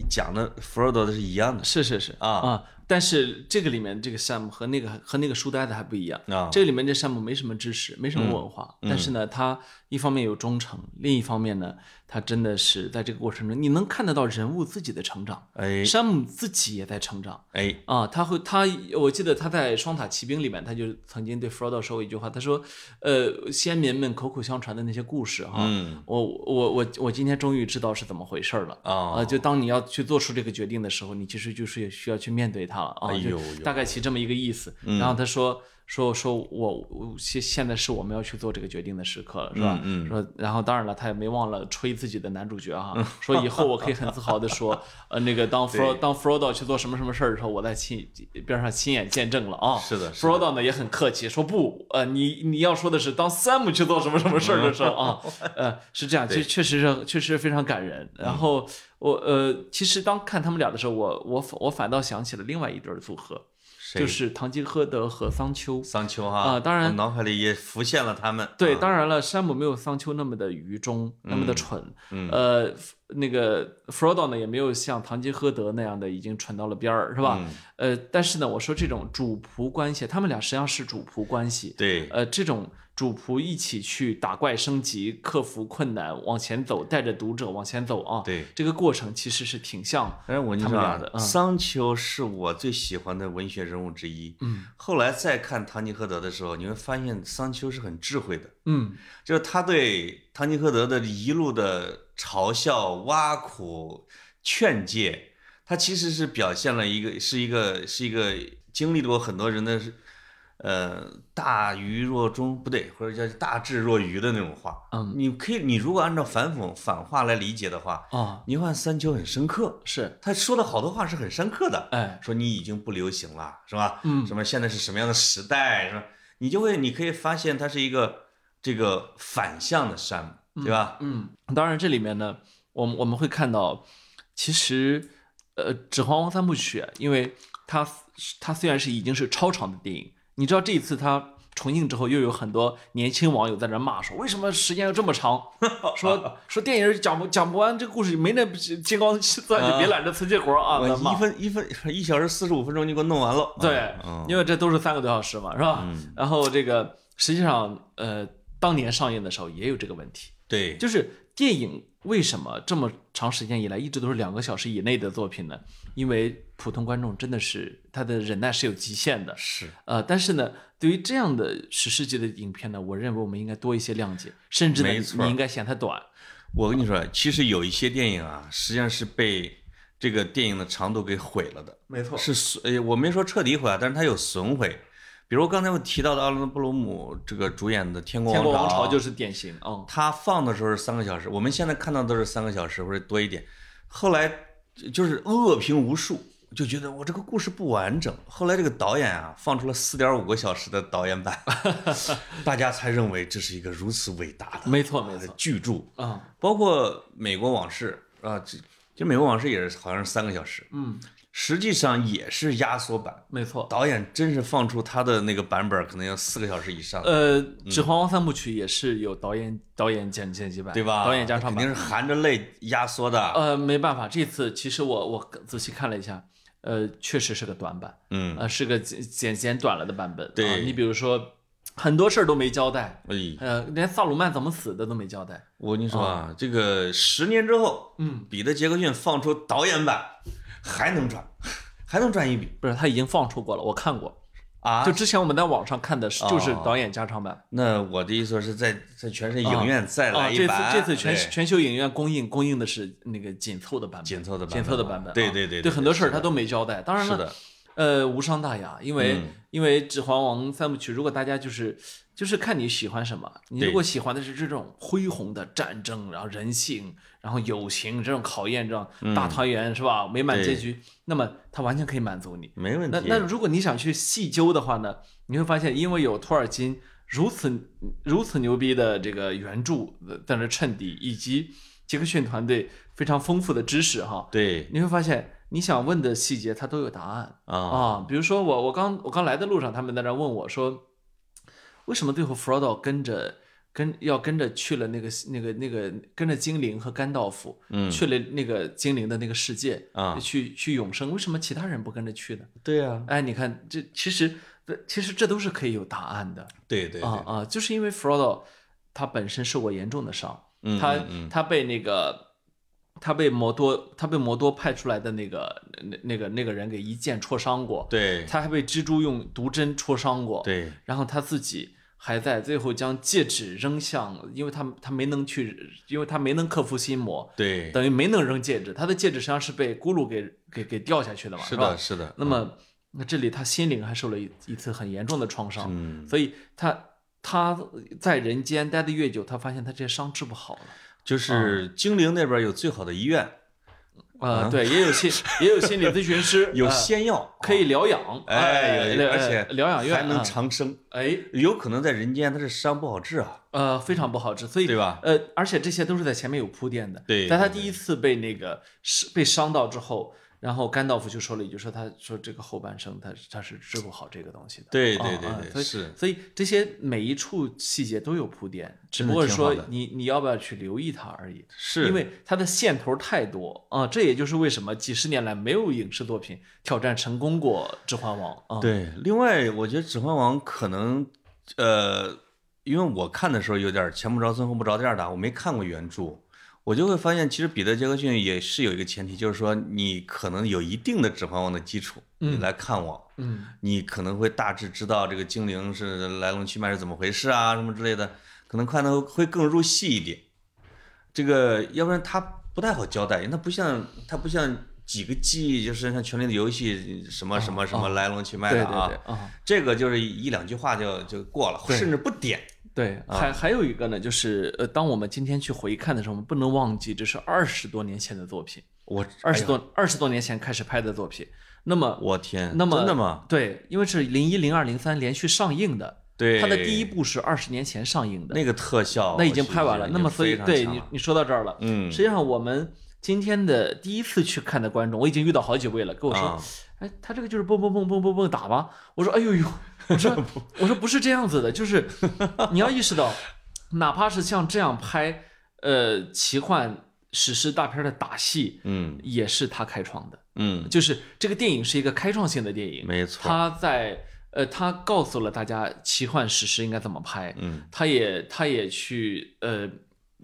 讲的 Frodo 的是一样的是是是啊啊，但是这个里面这个项目和那个和那个书呆子还不一样。啊。这个里面这项目没什么知识，没什么文化，嗯但是呢，他一方面有忠诚，另一方面呢，他真的是在这个过程中，你能看得到人物自己的成长。哎山姆自己也在成长哎啊，他会他，我记得他在《双塔奇兵》里面，他就曾经对 Frodo 说过一句话，他说：“呃，先民们口口相传的那些故事哈，嗯我我我我今天终于知道是怎么回事了。”啊啊，就当你要去做出这个决定的时候，你其实就是也需要去面对它了啊，就哎呦呦大概其这么一个意思。嗯然后他说说说我我现现在是我们要去做这个决定的时刻了，是吧？嗯嗯说然后当然了，他也没忘了吹自己的男主角哈，说以后我可以很自豪的说，呃，那个当 Fro 当 Frodo 去做什么什么事儿的时候，我在亲边上亲眼见证了啊。是的是的 Frodo 呢也很客气，说不，呃，你你要说的是当 Sam 去做什么什么事儿的时候啊，呃，是这样，确确实是确实非常感人。然后我呃，其实当看他们俩的时候，我我我反倒想起了另外一对组合，谁就是堂吉诃德和桑丘。桑丘哈啊当然我脑海里也浮现了他们。对，啊当然了，山姆没有桑丘那么的愚忠，那么的蠢。嗯呃，那个 Frodo 呢，也没有像堂吉诃德那样的已经蠢到了边儿，是吧？嗯呃，但是呢，我说这种主仆关系，他们俩实际上是主仆关系。对，呃，这种主仆一起去打怪升级、克服困难、往前走，带着读者往前走啊。对。这个过程其实是挺像他们俩的嗯。桑丘是我最喜欢的文学人物之一。嗯。后来再看唐吉诃德的时候，你会发现桑丘是很智慧的，嗯。就是他对唐吉诃德的一路的嘲笑、挖苦、劝诫，他其实是表现了一个是一个是一个经历过很多人的是，呃，大愚若中不对，或者叫大智若愚的那种话。嗯，你可以，你如果按照反讽反话来理解的话，啊，你看三秋很深刻，是，他说的好多话是很深刻的。哎，说你已经不流行了，是吧？嗯什么现在是什么样的时代，是吧？你就会，你可以发现它是一个这个反向的山，对吧？嗯，当然这里面呢，我们我们会看到，其实，呃，《指环王》三部曲啊，因为它它虽然是已经是超长的电影，你知道这一次他重映之后，又有很多年轻网友在那骂说，为什么时间要这么长？说 说电影讲不讲不完这个故事，没那金刚钻，就别揽这瓷器活啊！一分一分一小时四十五分钟你给我弄完了，对嗯，因为这都是三个多小时嘛，是吧？嗯然后这个实际上，呃，当年上映的时候也有这个问题。对，就是电影为什么这么长时间以来一直都是两个小时以内的作品呢？因为普通观众真的是他的忍耐是有极限的，是。呃，但是呢，对于这样的史诗级的影片呢，我认为我们应该多一些谅解，甚至呢，你应该嫌它短。我跟你说，其实有一些电影啊，实际上是被这个电影的长度给毁了的，没错。是损，呃，我没说彻底毁啊，但是它有损毁。比如刚才我提到的奥伦布鲁姆这个主演的《天国天国王朝朝》，就是典型，嗯，他放的时候是三个小时，我们现在看到都是三个小时或者多一点，后来就是恶评无数，就觉得我这个故事不完整。后来这个导演啊放出了四点五个小时的导演版，大家才认为这是一个如此伟大的没错没错，巨著。啊，包括《美国往事》啊，这这《美国往事》也是好像是三个小时，嗯，实际上也是压缩版。没错。导演真是放出他的那个版本，可能要四个小时以上。呃，《指环王》三部曲也是有导演导演剪剪辑版，对吧？导演加长版肯定是含着泪压缩的。呃，没办法，这次其实我我仔细看了一下，呃，确实是个短板，嗯，呃，是个剪剪剪短了的版本。对啊你比如说很多事儿都没交代，哎，呃，连萨鲁曼怎么死的都没交代。我跟你说啊，这个十年之后，嗯，彼得·杰克逊放出导演版，还能赚，还能赚一笔不是，他已经放出过了，我看过。啊就！之前我们在网上看的是，就是哦导演加长版。那我的意思说是在在全是影院再来一版，这次这次全全球影院公映公映的是那个紧凑的版本，紧凑的版本紧凑的版本。啊对对对对对，很多事儿他都没交代。当然了，是的，呃，无伤大雅，因为、嗯因为《指环王》三部曲，如果大家就是就是看你喜欢什么，你如果喜欢的是这种恢宏的战争，然后人性，然后友情这种考验，这种大团圆、是吧？美满结局，那么它完全可以满足你。没问题。那那如果你想去细究的话呢，你会发现，因为有托尔金如此如此牛逼的这个原著在那衬底，以及杰克逊团队非常丰富的知识哈，对你会发现你想问的细节它都有答案。啊，啊，比如说我我刚我刚来的路上，他们在那问我说，为什么最后弗罗多跟着跟要跟着去了那个那个那个跟着精灵和甘道夫，嗯。去了那个精灵的那个世界啊。去去永生，为什么其他人不跟着去呢？对呀，哎，你看这其实其实这都是可以有答案的。对对对，啊啊，就是因为弗罗多他本身受过严重的伤，嗯他他被那个他被摩多他被摩多派出来的那个那那个那个人给一剑戳伤过，对他还被蜘蛛用毒针戳伤过，，对然后他自己还在最后将戒指扔向，因为他他没能去，因为他没能克服心魔，对，等于没能扔戒指，他的戒指实际上是被咕噜给给给掉下去的嘛，是的，？是的。那么那这里他心灵还受了一一次很严重的创伤，嗯，所以他他在人间待的越久，他发现他这些伤治不好了。就是精灵那边有最好的医院，呃，对，也有心 也有心理咨询师，有呃仙药，可以疗养，哎有呃而且疗养院还能啊。长生。哎。有可能在人间他是伤不好治啊，呃非常不好治，所以对吧？呃，而且这些都是在前面有铺垫的。对对在他第一次被那个是被伤到之后，然后甘道夫就说了一句，说他说这个后半生他他是治不好这个东西的。对啊对对对，啊所以是，所以这些每一处细节都有铺垫，只不过说你你要不要去留意它而已。是因为它的线头太多啊，这也就是为什么几十年来没有影视作品挑战成功过《指环王》啊。，对。另外，我觉得《指环王》可能，呃，因为我看的时候有点前不着村后不着店的，我没看过原著，我就会发现，其实彼得·杰克逊也是有一个前提，就是说你可能有一定的《指环王》的基础，你来看我，嗯，你可能会大致知道这个精灵是来龙去脉是怎么回事啊，什么之类的，可能看的会更入戏一点。这个要不然他不太好交代，因为他不像他不像几个记忆就是像《权力的游戏》什么什么什么来龙去脉的啊，这个就是一两句话就就过了，甚至不点。对，还还有一个呢，就是呃，当我们今天去回看的时候，我们不能忘记这是二十多年前的作品，我二十多二十多年前开始拍的作品。那么我天，那么真的吗？对，因为是零一、零二、零三连续上映的，对，它的第一部是二十年前上映的，那个特效，那已经拍完了。那么所以对你你说到这儿了，嗯。实际上我们今天的第一次去看的观众，我已经遇到好几位了，跟我说啊，哎，他这个就是蹦蹦蹦蹦蹦蹦打吗？我说，哎呦呦，我说 我说不是这样子的，就是 你要意识到，哪怕是像这样拍呃奇幻史诗大片的打戏，嗯。也是他开创的。嗯，就是这个电影是一个开创性的电影，没错，他在呃，他告诉了大家奇幻史诗应该怎么拍，嗯。他也他也去呃，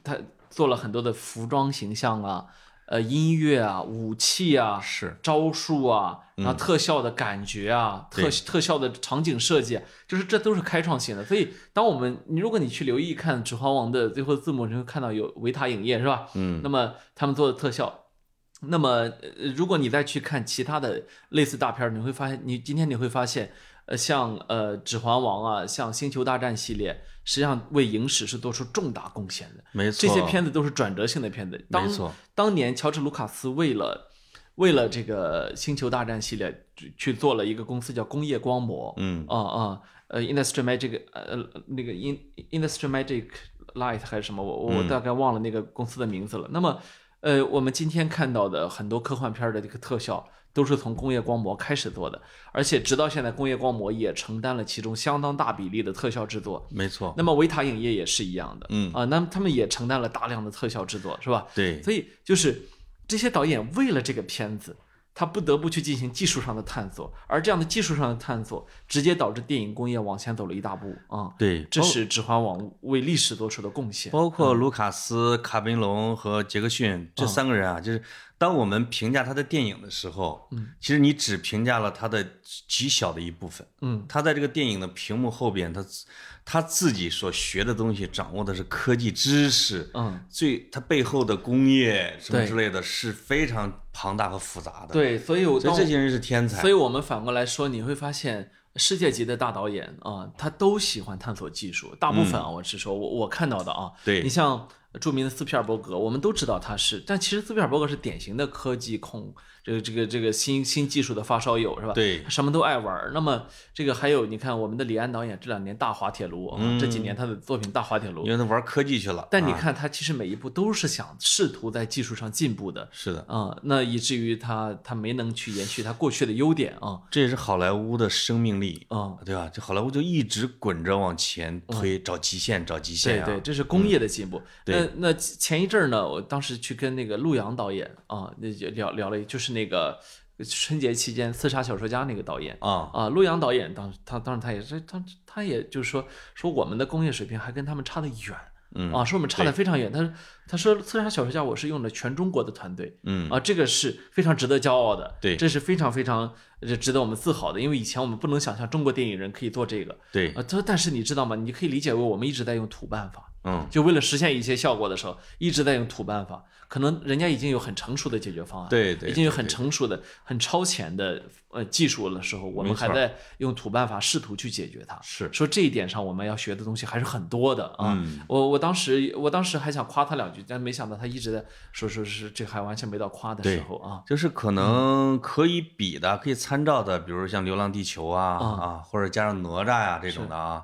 他做了很多的服装形象啊，呃，音乐啊，武器啊，是招数啊，然后特效的感觉啊，特特效的场景设计啊，就是这都是开创性的。所以，当我们你如果你去留意看《指环王》的最后字幕，你会看到有维塔影业是吧？嗯那么他们做的特效。那么，呃如果你再去看其他的类似大片儿，你会发现，你今天你会发现，呃，像呃《指环王》啊，像《星球大战》系列，实际上为影史是做出重大贡献的。没错，这些片子都是转折性的片子。当没错，当年乔治·卢卡斯为了为了这个《星球大战》系列去去做了一个公司叫工业光魔，嗯啊啊呃，Industry Magic 呃那个 In Industry Magic Light 还是什么，我我嗯大概忘了那个公司的名字了。那么呃，我们今天看到的很多科幻片的这个特效。都是从工业光魔开始做的，而且直到现在，工业光魔也承担了其中相当大比例的特效制作。没错，那么维塔影业也是一样的，嗯啊，那么他们也承担了大量的特效制作，是吧？对，所以就是这些导演为了这个片子，他不得不去进行技术上的探索，而这样的技术上的探索，直接导致电影工业往前走了一大步啊。对，这是《指环王》为历史做出的贡献。包括卢卡斯、卡梅隆和杰克逊这三个人啊，就是当我们评价他的电影的时候，嗯，其实你只评价了他的极小的一部分。嗯，他在这个电影的屏幕后边，他自他自己所学的东西，掌握的是科技知识，嗯，最他背后的工业什么之类的，是非常庞大和复杂的。，对，所以我当所以这些人是天才。所以我们反过来说，你会发现世界级的大导演啊，他都喜欢探索技术。大部分啊，我是说我我看到的啊，嗯对你像著名的斯皮尔伯格，我们都知道他是，但其实斯皮尔伯格是典型的科技控，这个这个这个新新技术的发烧友是吧？对他什么都爱玩。那么这个还有你看我们的李安导演这两年大滑铁卢嗯，这几年他的作品大滑铁卢因。为他玩科技去了。啊，但你看，他其实每一步都是想试图在技术上进步的，是的，啊、那以至于他他没能去延续他过去的优点啊，这也是好莱坞的生命力。啊、对吧？这好莱坞就一直滚着往前推，找极限，找极限啊！对对，这是工业的进步。对那那前一阵儿呢，我当时去跟那个陆阳导演啊，那就聊聊了，就是那个春节期间《刺杀小说家》那个导演啊，啊，陆阳导演当他当时他也是他他也就是说说我们的工业水平还跟他们差得远。嗯啊，说我们差得非常远。他他说《刺杀小说家》我是用的全中国的团队，嗯啊，这个是非常值得骄傲的，对这是非常非常呃值得我们自豪的，因为以前我们不能想象中国电影人可以做这个，对，啊，他但是你知道吗？你可以理解为我们一直在用土办法，嗯，就为了实现一些效果的时候，一直在用土办法。可能人家已经有很成熟的解决方案，对对已经有很成熟的、很超前的呃技术的时候，我们还在用土办法试图去解决它。是，说这一点上，我们要学的东西还是很多的啊。嗯。我我当时我当时还想夸他两句，但没想到他一直在说说是这还完全没到夸的时候啊。就是可能可以比的、可以参照的，比如像《流浪地球》啊啊啊，或者加上哪吒呀、这种的啊，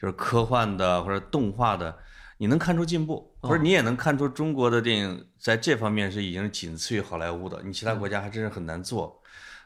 就是科幻的或者动画的，你能看出进步，不是你也能看出中国的电影在这方面是已经仅次于好莱坞的，你其他国家还真是很难做，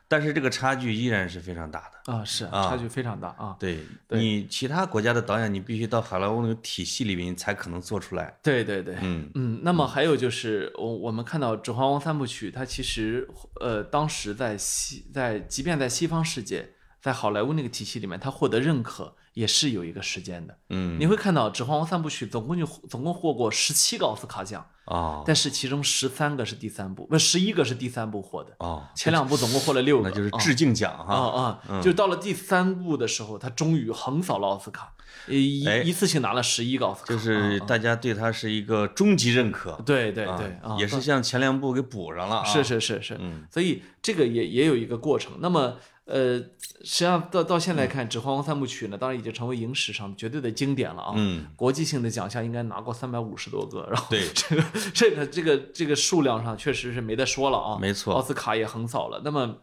但是这个差距依然是非常大的。啊，是啊差距非常大啊。对对你其他国家的导演，你必须到好莱坞那个体系里面，才可能做出来。对对对，嗯嗯，那么还有就是，我我们看到《指环王》三部曲，它其实呃，当时在西在即便在西方世界，在好莱坞那个体系里面，它获得认可，也是有一个时间的。嗯你会看到《指环王》三部曲总共就总共获过十七个奥斯卡奖，哦但是其中十三个是第三部，不，十一个是第三部获的，哦，前两部总共获了六个，那就是啊致敬奖啊哈。啊啊，就到了第三部的时候，他终于横扫了奥斯卡，呃一哎一次性拿了十一个奥斯卡，就是啊大家对他是一个终极认可，对对啊对啊，也是向前两部给补上了啊。是是是是，嗯所以这个也也有一个过程。那么呃，实际上到到现在看，《指环王》三部曲呢，当然已经成为影史上绝对的经典了啊。嗯，国际性的奖项应该拿过三百五十多个，然后对这个这个这个这个数量上确实是没得说了啊。没错奥斯卡也横扫了。那么，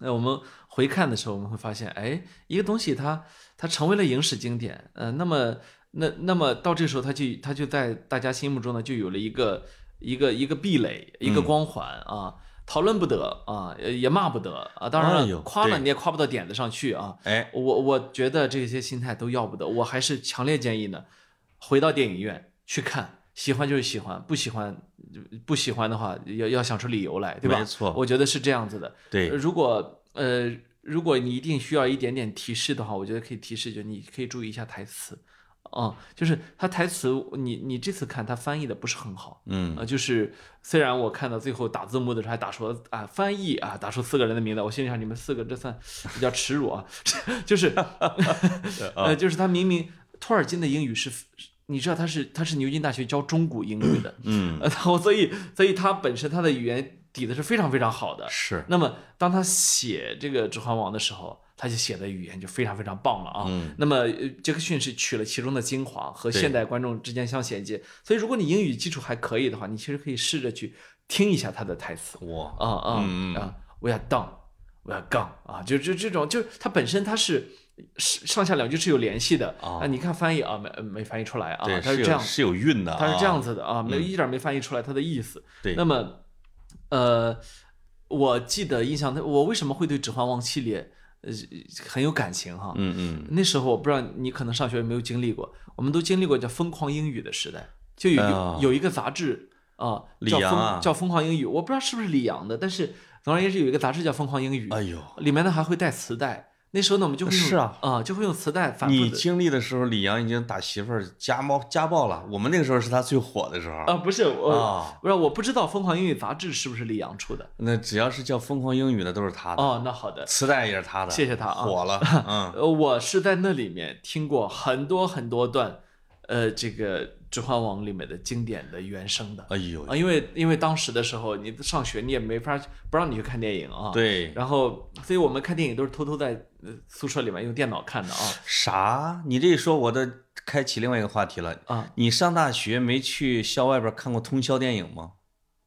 那我们回看的时候，我们会发现，哎，一个东西它它成为了影史经典，呃，那么那那么到这时候，它就它就在大家心目中呢，就有了一个一个一个壁垒，一嗯个光环啊。讨论不得啊，呃也骂不得啊，当然了，夸了你也夸不到点子上去啊。哎，我我觉得这些心态都要不得，我还是强烈建议呢，回到电影院去看，喜欢就是喜欢，不喜欢不喜欢的话，要要想出理由来，对吧？没错我觉得是这样子的。对，如果呃，如果你一定需要一点点提示的话，我觉得可以提示，就你可以注意一下台词。啊、就是他台词，你你这次看他翻译的不是很好，嗯啊，就是虽然我看到最后打字幕的时候还打出啊翻译啊，打出四个人的名字，我心里想你们四个这算比较耻辱啊，就是 呃，就是他明明托尔金的英语是，你知道他是他是牛津大学教中古英语的，嗯，呃，然后所以所以他本身他的语言底子是非常非常好的。是，那么当他写这个《指环王》的时候，他就写的语言就非常非常棒了啊。嗯那么呃杰克逊是取了其中的精华和现代观众之间相衔接，所以如果你英语基础还可以的话，你其实可以试着去听一下他的台词。哇，啊啊啊！We are done, we are gone 啊，就就这种，就是它本身它是是上下两句是有联系的啊啊。你看翻译啊，没没翻译出来啊，对，它是这样，是有韵的啊，它是这样子的啊，没嗯一点没翻译出来它的意思。对那么呃，我记得印象，我为什么会对《指环王》系列呃很有感情哈？嗯嗯，那时候我不知道你可能上学有没有经历过，我们都经历过叫疯狂英语的时代，就有哎有一个杂志啊，叫疯叫疯狂英语，我不知道是不是李阳的，但是总而言之有一个杂志叫疯狂英语，哎呦，里面呢还会带磁带。那时候呢，我们就会用是啊就会用磁带反复你经历的时候，李阳已经打媳妇儿家暴家暴了。我们那个时候是他最火的时候啊，不是我啊不是我不知道疯狂英语杂志是不是李阳出的那只要是叫疯狂英语的都是他的，哦，那好的，磁带也是他的，谢谢他啊火了，嗯，呃，我是在那里面听过很多很多段，呃，这个《指环王》里面的经典的原声的哎呦，啊，因为因为当时的时候你上学你也没法不让你去看电影啊，，对，然后所以我们看电影都是偷偷在呃宿舍里面用电脑看的啊啥？你这一说，我的开启另外一个话题了。啊，你上大学没去校外边看过通宵电影吗？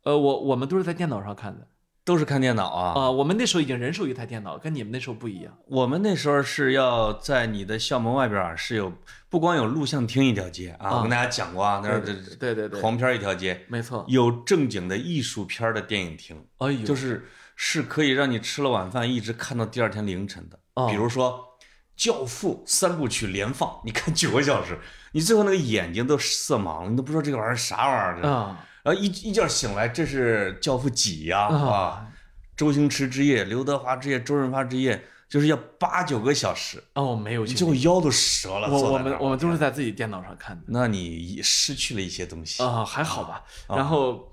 呃，我我们都是在电脑上看的都是看电脑啊。啊，我们那时候已经人手一台电脑，跟你们那时候不一样我们那时候是要在你的校门外边儿是有，不光有录像厅一条街啊，啊我跟大家讲过啊，那儿对对对对，黄片儿一条街，没错，有正经的艺术片儿的电影厅，哎呦，就是是可以让你吃了晚饭一直看到第二天凌晨的。哦比如说《教父》三部曲连放，你看九个小时，你最后那个眼睛都色盲了，你都不知道这个玩意儿啥玩意儿。然后一一觉醒来，这是《教父几》呀啊，啊周星驰之夜、刘德华之夜、周润发之夜，就是要八九个小时，哦，没有最后腰都折了。我我们我们都是在自己电脑上看的。那你失去了一些东西。啊，还好吧。啊然后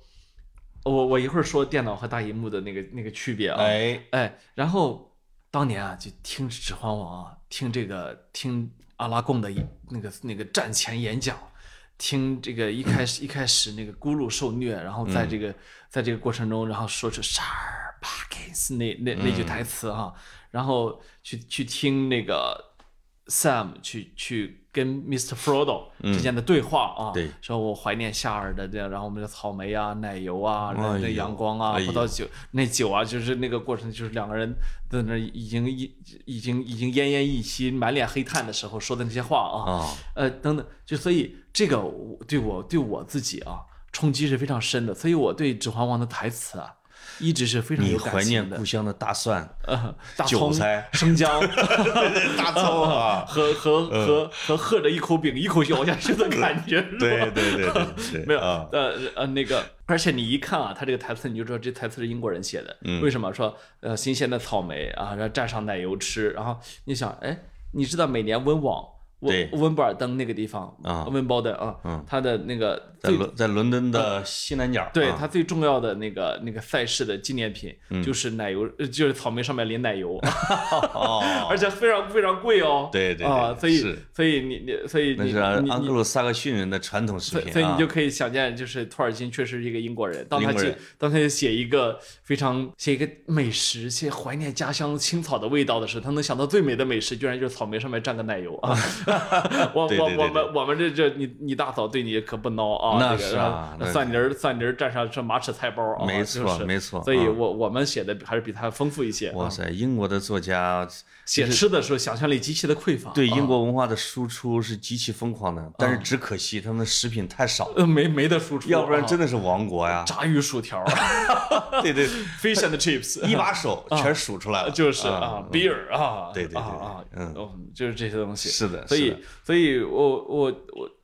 我我一会儿说电脑和大荧幕的那个那个区别啊。哎，哎，然后当年啊，就听《指环王》啊，听这个听阿拉贡的一那个那个战前演讲，听这个一开始一开始那个咕噜受虐，然后在这个、在这个过程中，然后说出 “Sharp Parkins” 那那那句台词哈、然后去去听那个 Sam 去去跟 Mr. Frodo 之间的对话啊，对。说我怀念夏尔的这样，然后我们的草莓啊、奶油啊、那那哎呦阳光啊、哎葡萄酒那酒啊，就是那个过程，就是两个人在那已经已已经已经奄奄一息、满脸黑炭的时候说的那些话啊，啊，呃等等，就所以这个我对我对我自己啊冲击是非常深的，所以我对《指环王》的台词啊一直是非常你有感怀念的故。乡的大蒜、呃，大葱、韭菜、生姜，大葱啊！和和和和喝着一口饼一口咬下去的感觉，对对对没有啊，呃呃那个，而且你一看啊，他这个台词你就知道这台词是英国人写的。嗯为什么说呃新鲜的草莓啊，然后蘸上奶油吃，然后你想，哎，你知道每年温网温对温布尔登那个地方啊温布登啊，嗯它的那个在伦在伦敦的西南角，啊对他最重要的那个那个赛事的纪念品嗯就是奶油，呃就是草莓上面淋奶油，哦，而且非常非常贵哦。对对对啊，所以所以你你所以你那是安格鲁萨克逊人的传统食品啊，所以你就可以想见，就是托尔金确实是一个英国人。当他去当他写一个非常写一个美食，写怀念家乡青草的味道的时候，他能想到最美的美食，居然就是草莓上面蘸个奶油啊！我我我们我们这这你你大嫂对你可不孬啊！那个是啊那蒜泥儿蒜泥儿蘸上这马齿菜包啊，没错没错所以嗯我我们写的还是比他丰富一些。啊哇塞，英国的作家写吃的时候想象力极其的匮乏。啊。对英国文化的输出是极其疯狂的，但是只可惜他们的食品太少，呃没没得输出，要不然啊。真的是亡国呀。炸鱼薯条 对对，，fish and chips，一把手全数出来了，就是啊啊，beer 啊，对对对啊啊，嗯。哦，就是这些东西。是的，所以，所以我我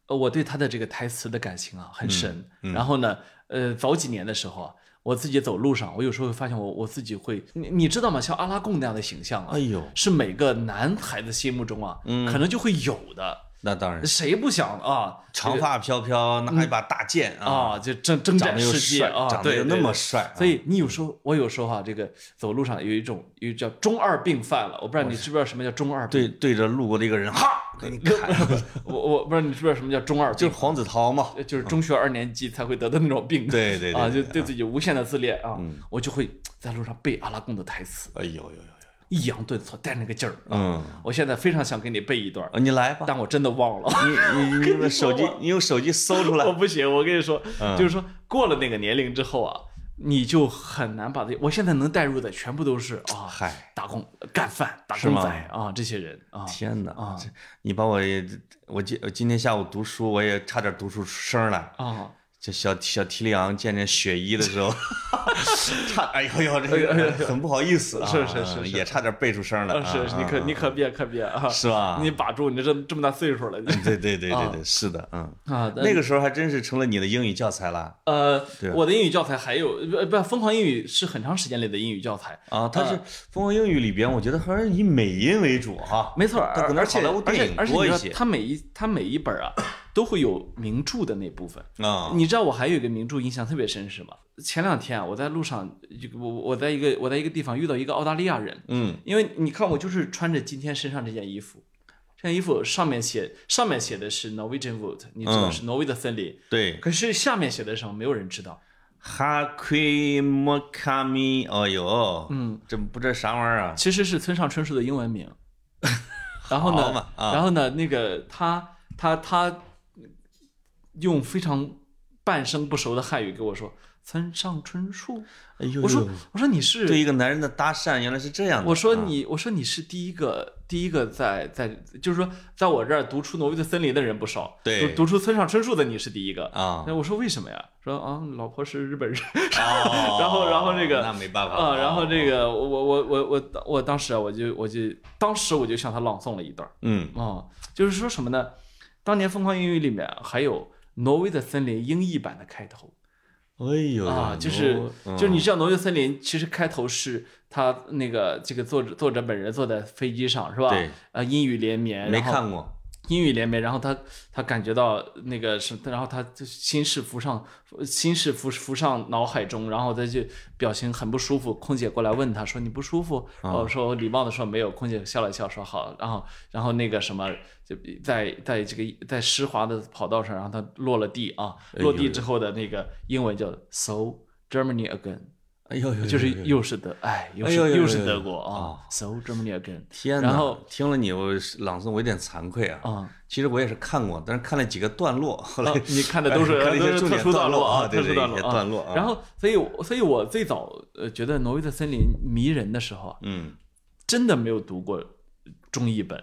我我对他的这个台词的感情啊很深。嗯。然后呢，呃，早几年的时候啊，我自己走路上，我有时候会发现我我自己会，你你知道吗？像阿拉贡那样的形象啊哎，呦，是每个男孩子心目中啊，嗯可能就会有的。那当然，谁不想啊？长发飘飘，拿一把大剑啊，啊，就征征战世界啊，长得又那么帅，所以你有时候，我有时候哈、这个走路上有一种有一叫中二病犯了，我不知道你知不知道什么叫中二病？对对着路过的一个人，哈，给你砍，我我不知道你知不知道什么叫中二病？就是黄子韬嘛，就是中学二年级才会得的那种病。对对对啊，就对。对自己无限的自恋啊嗯，我就会在路上背阿拉贡的台词，哎呦呦呦，抑扬顿挫，带那个劲儿。嗯，我现在非常想给你背一段，啊你来吧，但我真的忘了。你你 你用手机，你用手机搜出来 我，不行，我跟你说，嗯就是说过了那个年龄之后啊，你就很难把这。我现在能带入的全部都是啊，嗨，打工干饭、打工仔啊，这些人啊。天哪啊你把我也，我今今天下午读书，我也差点读出声来。啊，这小小提里昂见见雪姨的时候，差哎呦呦，这个很不好意思啊，是是是是也差点背出声来啊，是是你可你可别可别啊，是吧？你把住，你这这么大岁数了，对对对对啊对，是的，嗯，啊，那个时候还真是成了你的英语教材了呃对，我的英语教材还有不不，疯狂英语是很长时间里的英语教材，啊。它是《疯狂英语》里边，我觉得还是以美音为主哈。没错，它可能而且好莱坞而且电影而且它每一它每一本啊都会有名著的那部分。啊，你知道我还有一个名著印象特别深是什么？前两天啊，我在路上，我我在一个我在一个地方遇到一个澳大利亚人，嗯因为你看我就是穿着今天身上这件衣服，这件衣服上面写上面写的是 Norwegian Wood，你知道嗯是挪威的森林，对，可是下面写的什么？没有人知道。哈奎莫卡米，哦呦，嗯，这不知道啥玩意儿啊？其实是村上春树的英文名。然后呢，啊然后呢，那个他他他用非常半生不熟的汉语跟我说村上春树。哎呦我说，我说你是对一个男人的搭讪原来是这样的。我说啊你，我说你是第一个，第一个在在，就是说，在我这儿读出《挪威的森林》的人不少，对读读出村上春树的你是第一个。啊，那我说为什么呀？说啊，老婆是日本人哦 然后然后这个那没办法啊，然后这个个我我我我我当时啊，我就我就当时我就向他朗诵了一段嗯啊，就是说什么呢？当年《疯狂英语》里面还有《挪威的森林》英译版的开头，哎呦啊，就是嗯就是你知道《挪威森林》其实开头是他那个这个作者作者本人坐在飞机上是吧？对，啊，阴雨连绵，没看过，阴雨连绵，然后他他感觉到那个是，然后他就心事浮上心事浮浮上脑海中，然后他就表情很不舒服。空姐过来问他说：“你不舒服？”啊我说礼貌的说没有。空姐笑了笑说好，然后然后那个什么就在在这个在湿滑的跑道上，然后他落了地啊，落地之后的那个英文叫 So Germany again。哎呦呦，就是又是德，哎，又是又是德国啊。啊，so Germany again 天哪！然后听了你我朗诵，我有点惭愧啊。啊，其实我也是看过，但是看了几个段落，后来啊你看的都是 看了一都是特些重点殊段落啊，特殊段落段落啊。然后，所以，所以我最早呃觉得挪威的森林迷人的时候啊，嗯，真的没有读过中译本，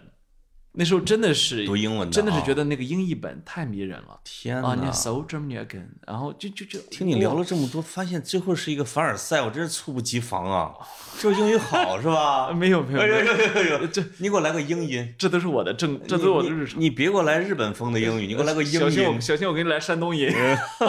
那时候真的是读英文的真的是啊觉得那个英译本太迷人了天啊！你！So Germany again，然后就就就听你聊了这么多，发现最后是一个凡尔赛，我真是猝不及防啊！就是英语好是吧？没有没有哎呦没有，呦呦呦！这你给我来个英音，这都是我的正，这都是我的日常。你别给我来日本风的英语，你给我来个英小心我音。小心我给你来山东音。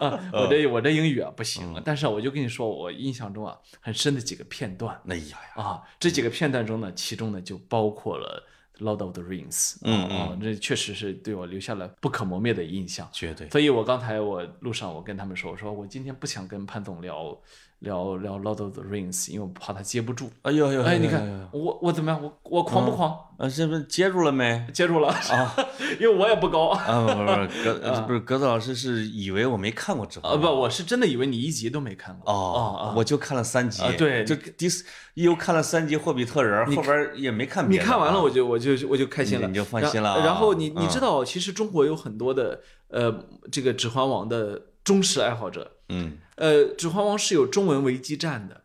啊我这我这英语啊不行但是啊我就跟你说，我印象中啊很深的几个片段哎呀呀！啊，这几个片段中呢，其中呢就包括了 Lord of the Rings》嗯嗯、哦，这确实是对我留下了不可磨灭的印象。绝对。所以我刚才我路上我跟他们说，我说我今天不想跟潘总聊聊聊 Lord of the Rings，因为我怕他接不住。哎呦呦，哎，你看我我怎么样？我我狂不狂？呃，这不是接住了没？接住了啊，因为我也不高啊。啊，不不不，格不是格子老师是以为我没看过《指环王》不，我是真的以为你一集都没看过。哦，我就看了三集啊，对，就第四又看了三集《霍比特人》，后边也没看别的。你看完了，我就我就我就开心了，你就放心了。然后你你知道，其实中国有很多的呃这个《指环王》的忠实爱好者。嗯。呃，《指环王》是有中文维基站的，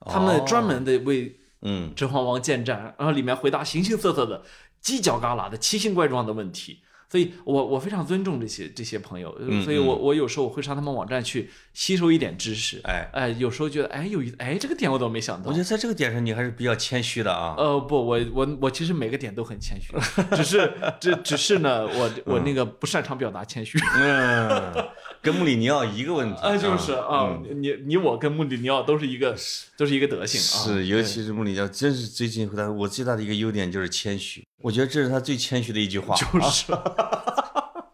他们专门的为嗯《指环王》建站，然后里面回答形形色色的、犄角旮旯的、奇形怪状的问题。所以我我非常尊重这些这些朋友，嗯所以我我有时候我会上他们网站去吸收一点知识。哎哎，有时候觉得哎有意哎这个点我怎么没想到？我觉得在这个点上你还是比较谦虚的啊。呃不，我我我其实每个点都很谦虚，只是只只是呢，我我那个不擅长表达谦虚。嗯，跟穆里尼奥一个问题啊，就是啊，你你我跟穆里尼奥都是一个都是一个德性啊。是，尤其是穆里尼奥，真是最近回答我最大的一个优点就是谦虚，我觉得这是他最谦虚的一句话。就是。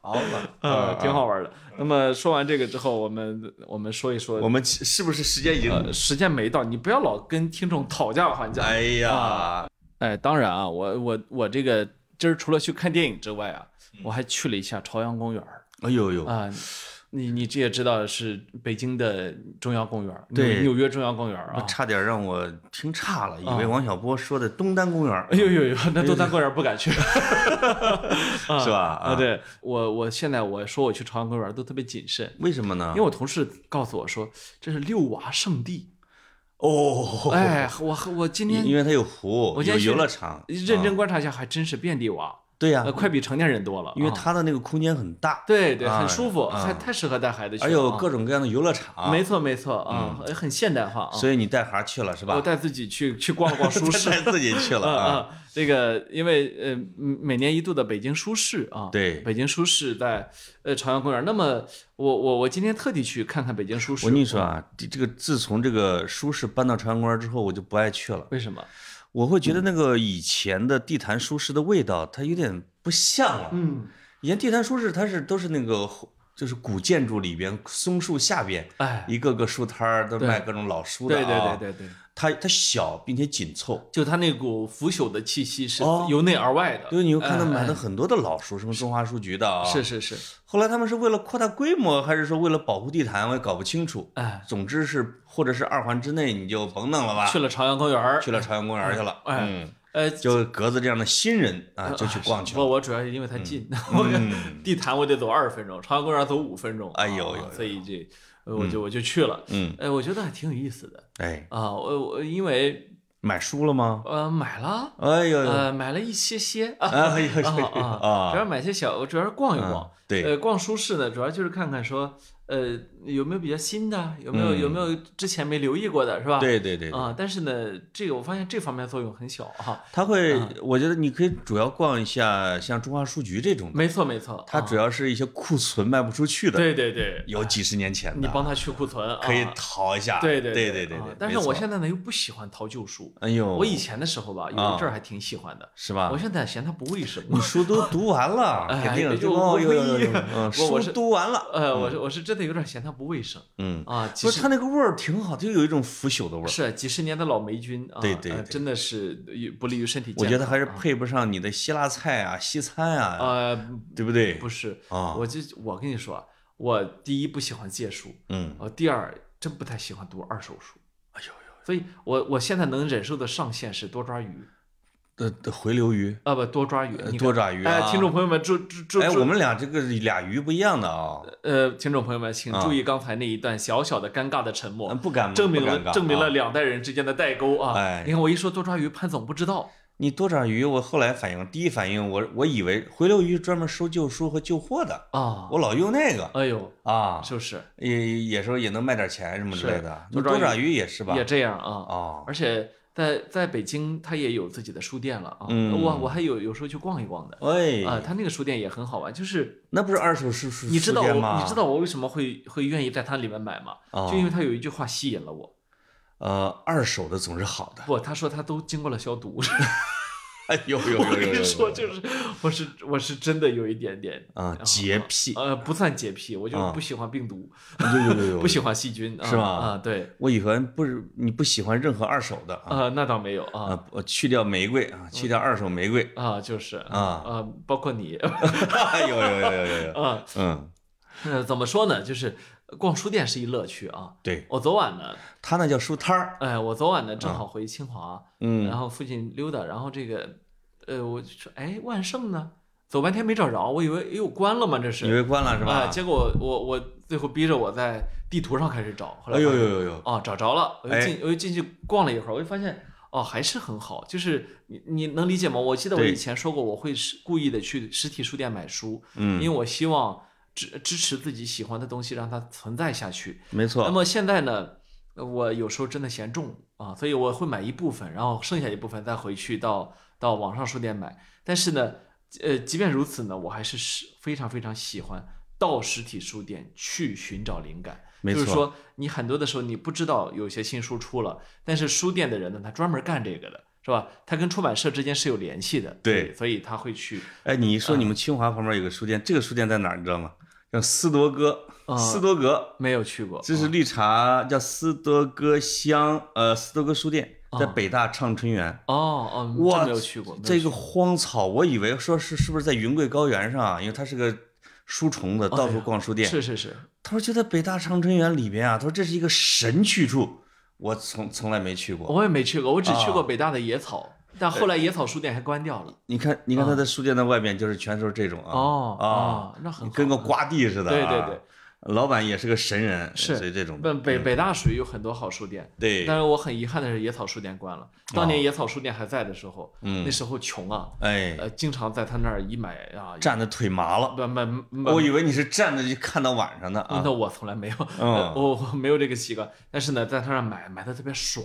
好吧，呃，挺好玩的。那么说完这个之后，我们我们说一说，我们是不是时间已经时间没到？你不要老跟听众讨价还价。哎呀，哎，当然啊，我我我这个今儿除了去看电影之外啊，我还去了一下朝阳公园。哎呦呦啊！你你这也知道是北京的中央公园，对，纽约中央公园啊，差点让我听差了，以为王小波说的东单公园。哎呦呦呦，那东单公园不敢去，是吧？啊，对我我现在我说我去朝阳公园都特别谨慎，为什么呢？因为我同事告诉我说这是遛娃圣地。哦，哎，我我今天因为它有湖，我有游乐场，认真观察一下，还真是遍地娃。对呀，快比成年人多了，因为它的那个空间很大，对对，很舒服，太太适合带孩子去，还有各种各样的游乐场，没错没错啊，很现代化啊。所以你带孩去了是吧？我带自己去去逛逛 书市，带自己去了 啊。这个因为呃每年一度的北京书市啊，对，北京书市在呃朝阳公园。那么我我我今天特地去看看北京书市。我跟你说啊，这个自从这个书市搬到朝阳公园之后，我就不爱去了。为什么？我会觉得那个以前的地坛书市的味道，它有点不像了。嗯，以前地坛书市它是都是那个就是古建筑里边松树下边，哎，一个个书摊儿都卖各种老书的啊。对对对对对。它它小并且紧凑，就它那股腐朽的气息是由内而外的。对，你会看到买了很多的老书，什么中华书局的啊。是是是。后来他们是为了扩大规模，还是说为了保护地坛，我也搞不清楚。哎，总之是或者是二环之内你就甭弄了吧。去了朝阳公园，去了朝阳公园去了。哎，呃，就格子这样的新人啊，就去逛去了。不，我主要是因为它近，我地坛我得走二十分钟，朝阳公园走五分钟。哎呦呦，所以这。我就我就去了，嗯，哎，我觉得还挺有意思的，哎，啊，我我因为买书了吗？呃，买了，哎呦，呃，买了一些些，哎呦啊啊，主要买些小，我主要是逛一逛，对，呃，逛书市呢，主要就是看看说，呃，有没有比较新的，有没有有没有之前没留意过的，是吧？对对对，啊，但是呢，这个我发现这方面作用很小哈，它会，我觉得你可以主要逛一下像中华书局这种，没错没错，它主要是一些库存卖不出去的，对对对，有几十年前的，你帮他去库存，可以淘一下，对对对对对对，但是我现在呢又不喜欢淘旧书，哎呦，我以前的时候吧，有一阵儿还挺喜欢的，是吧？我现在嫌它不卫生，你书都读完了，肯定。就有有有有，书读完了，呃，我是我是真的有点嫌它不卫生，嗯啊，不是它那个味儿挺好，就有一种腐朽的味儿，是几十年的老霉菌啊，对对，真的是不利于身体健康。我觉得还是配不上你的希腊菜啊、西餐啊，呃，对不对？不是啊，我就我跟你说，我第一不喜欢借书，嗯，呃，第二真不太喜欢读二手书，哎呦呦，所以我我现在能忍受的上限是多抓鱼。的的回流鱼啊不多抓鱼，多抓鱼哎，听众朋友们注注注，哎，我们俩这个俩鱼不一样的啊。呃，听众朋友们，请注意刚才那一段小小的尴尬的沉默，不敢证明了证明了两代人之间的代沟啊。哎，你看我一说多抓鱼，潘总不知道。你多抓鱼，我后来反应，第一反应我我以为回流鱼专门收旧书和旧货的啊，我老用那个。哎呦啊，就是也有时候也能卖点钱什么之类的。多抓鱼也是吧？也这样啊啊，而且。在在北京，他也有自己的书店了啊！嗯、我我还有有时候去逛一逛的。哎，啊，他那个书店也很好玩，就是那不是二手书书你知道我你知道我为什么会会愿意在它里面买吗？哦、就因为他有一句话吸引了我。呃，二手的总是好的。不，他说他都经过了消毒。哎呦呦呦呦我跟！你说，就是我是我是真的有一点点啊，洁癖，呃，不算洁癖，我就是啊。不喜欢病毒，有有有有，不喜欢细菌，啊是吧？啊，对，我以前不是你不喜欢任何二手的啊。啊，那倒没有啊。啊，我去掉玫瑰啊，去掉二手玫瑰。啊，就是啊。啊，包括你。哎呦呦呦呦呦！啊，嗯，呃，怎么说呢？就是逛书店是一乐趣啊。对我昨晚呢，他那叫书摊儿。哎，我昨晚呢正好回清华，嗯然后附近溜达，然后这个，呃，我就说，哎，万盛呢？走半天没找着，我以为哎呦关了吗？这是以为关了是吧？啊，结果我我最后逼着我在地图上开始找，后来哎呦呦呦呦！哦，找着了，我就哎进，我又进去逛了一会儿，我就发现哦，还是很好，就是你你能理解吗？我记得我以前说过，我会是故意的去实体书店买书，嗯，因为我希望支支持自己喜欢的东西，让它存在下去。没错。那么现在呢，呃我有时候真的嫌重啊，所以我会买一部分，然后剩下一部分再回去到到网上书店买。但是呢，呃，即便如此呢，我还是是非常非常喜欢到实体书店去寻找灵感。没错就是说，你很多的时候你不知道有些新书出了，但是书店的人呢，他专门干这个的，是吧？他跟出版社之间是有联系的，对所以他会去哎，你一说嗯你们清华旁边有个书店，这个书店在哪儿你知道吗？叫斯多哥，啊斯多格，没有去过，这是绿茶叫斯多哥乡，呃，斯多哥书店在啊北大畅春园。哦哦，哇真没有去过，这个荒草，我以为说是是不是在云贵高原上啊？因为它是个书虫子，到处逛书店。是是是，他说就在北大畅春园里边啊，他说这是一个神去处，我从从来没去过。我也没去过，我只去过啊北大的野草，但后来野草书店还关掉了。你看，你看他的书店的外面就是全都是这种啊，哦啊，哦，那很跟个瓜地似的、啊。对对对，老板也是个神人，是所以这种北北北大属于有很多好书店，对，但是我很遗憾的是野草书店关了。当年野草书店还在的时候，那时候穷啊，哎，呃，经常在他那儿一买啊，站的腿麻了。不不不，我以为你是站着就看到晚上的啊那。我从来没有，嗯我没有这个习惯。但是呢，在他那儿买买的特别爽。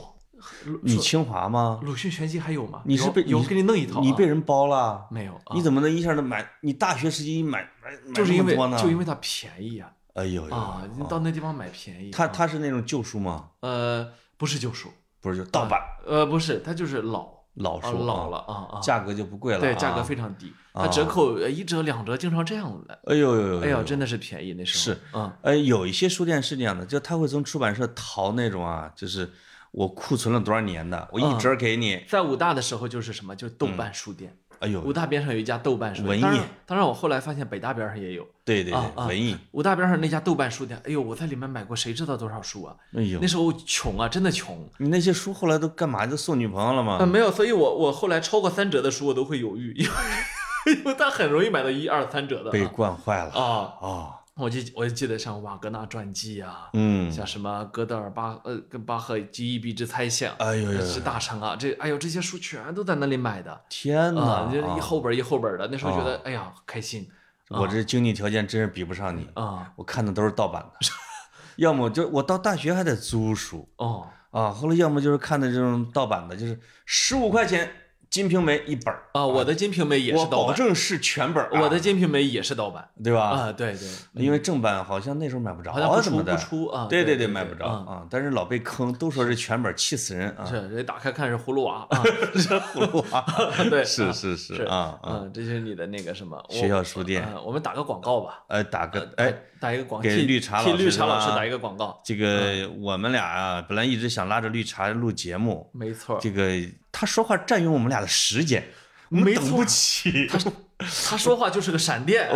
你清华吗？鲁迅全集还有吗？你是被有给你弄一套啊？你被人包了？没有？啊你怎么能一下子买？你大学时期一买买买就是因为那么多呢？就因为它便宜啊哎呦呦啊！你到那地方买便宜。他啊他是那种旧书吗？呃不是旧书，不是，就盗版呃不是，它就是老啊老书，老了，啊啊，价格就不贵了啊。对，价格非常低，它啊折扣呃一折两折，经常这样的。哎呦呦呦！哎呀，呦真的是便宜那时候。是，嗯哎，有一些书店是这样的，就他会从出版社淘那种啊，就是我库存了多少年的，我一嗯折给你。在武大的时候就是什么，就是豆瓣书店。哎呦，武大边上有一家豆瓣书店，文艺当然，当然我后来发现北大边上也有。对对对，文艺。武大边上那家豆瓣书店，哎呦，我在里面买过谁知道多少书啊！哎呦那，时候穷啊，真的穷。你那些书后来都干嘛？都送女朋友了呃，吗？没有，所以我我后来超过三折的书我都会犹豫，因为 因为它很容易买到一二三折的被啊惯坏了啊。啊！我就我就记得像瓦格纳传记啊，嗯，像什么哥德尔巴呃跟巴赫记忆笔之猜想，哎呦是大成啊，这哎呦这些书全都在那里买的天啊，哪！就一啊后本一后本的，那时候觉得哎呀开心我这经济条件真是比不上你，啊我看的都是盗版的，要么就我到大学还得租书哦啊，后来要么就是看的这种盗版的，就是十五块钱《金瓶梅》一本儿啊，我的《金瓶梅》也是盗版，我保证是全本我的《金瓶梅》也是盗版。对吧？啊，对对，因为正版好像那时候买不着，好像不不出啊，对对，对对，买不着嗯。啊，但是老被坑，都说是全本，气死人啊！是，人打开看是葫芦娃啊，葫芦娃，对，是啊是是是啊啊！嗯，这就是你的那个什么学校书店。嗯我们打个广告吧，呃，打个哎，打一个广替给绿茶替绿茶老师打一个广告，这个我们俩啊，本来一直想拉着绿茶录节目，没错，这个他说话占用我们俩的时间，我们等不起，他 说话就是个闪电。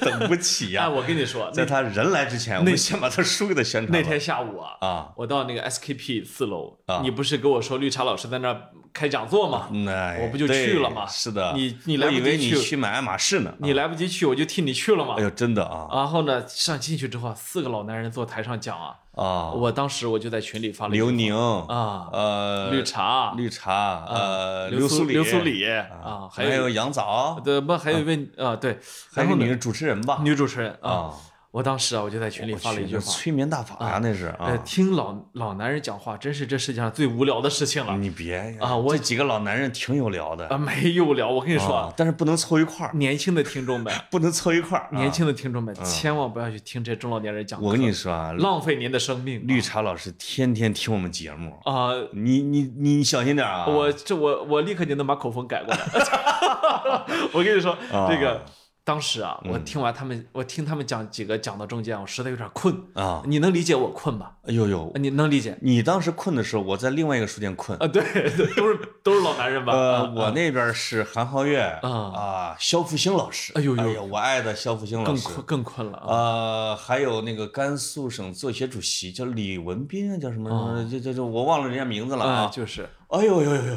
等不起呀哎，呀！我跟你说，在他人来之前，我们先把他书给他宣传。那天下午啊，啊，我到那个 SKP 四楼啊，你不是跟我说绿茶老师在那儿开讲座吗？那我不就去了吗是的，你你来不及我以为你去去买爱马仕呢。你来不及去，我就替你去了嘛哎。呦，真的啊然后呢，上进去之后，四个老男人坐台上讲啊，啊！我当时我就在群里发了刘宁啊，呃，绿茶，绿茶，呃，刘苏刘苏里啊啊，还有杨枣，对不还有一位啊，对，还是主持人吧？女主持人啊，啊，我当时啊，我就在群里发了一句话，催眠大法呀，那是呃，啊。听老老男人讲话，真是这世界上最无聊的事情了。你别呀啊我这几个老男人挺有聊的啊，没有聊，我跟你说啊，但是不能凑一块儿，年轻的听众们，不能凑一块儿。啊年轻的听众们，千万不要去听这中老年人讲课，我跟你说啊，浪费您的生命。绿茶老师天天听我们节目，啊、你你你小心点啊！我这我我立刻就能把口风改过来。我跟你说，啊这个当时啊，嗯我听完他们，我听他们讲几个讲到中间，我实在有点困。啊，你能理解我困吧？哎呦呦，你能理解？你当时困的时候，我在另外一个书店困。啊，对，对都是都是老男人吧？呃，啊我那边是韩浩月啊啊，肖复兴老师。哎呦呦呦，我爱的肖复兴老师。更困更困了啊！呃，还有那个甘肃省作协主席叫李文斌啊，叫什么什么？这这这，我忘了人家名字了啊，啊。就是哎呦呦呦呦呦！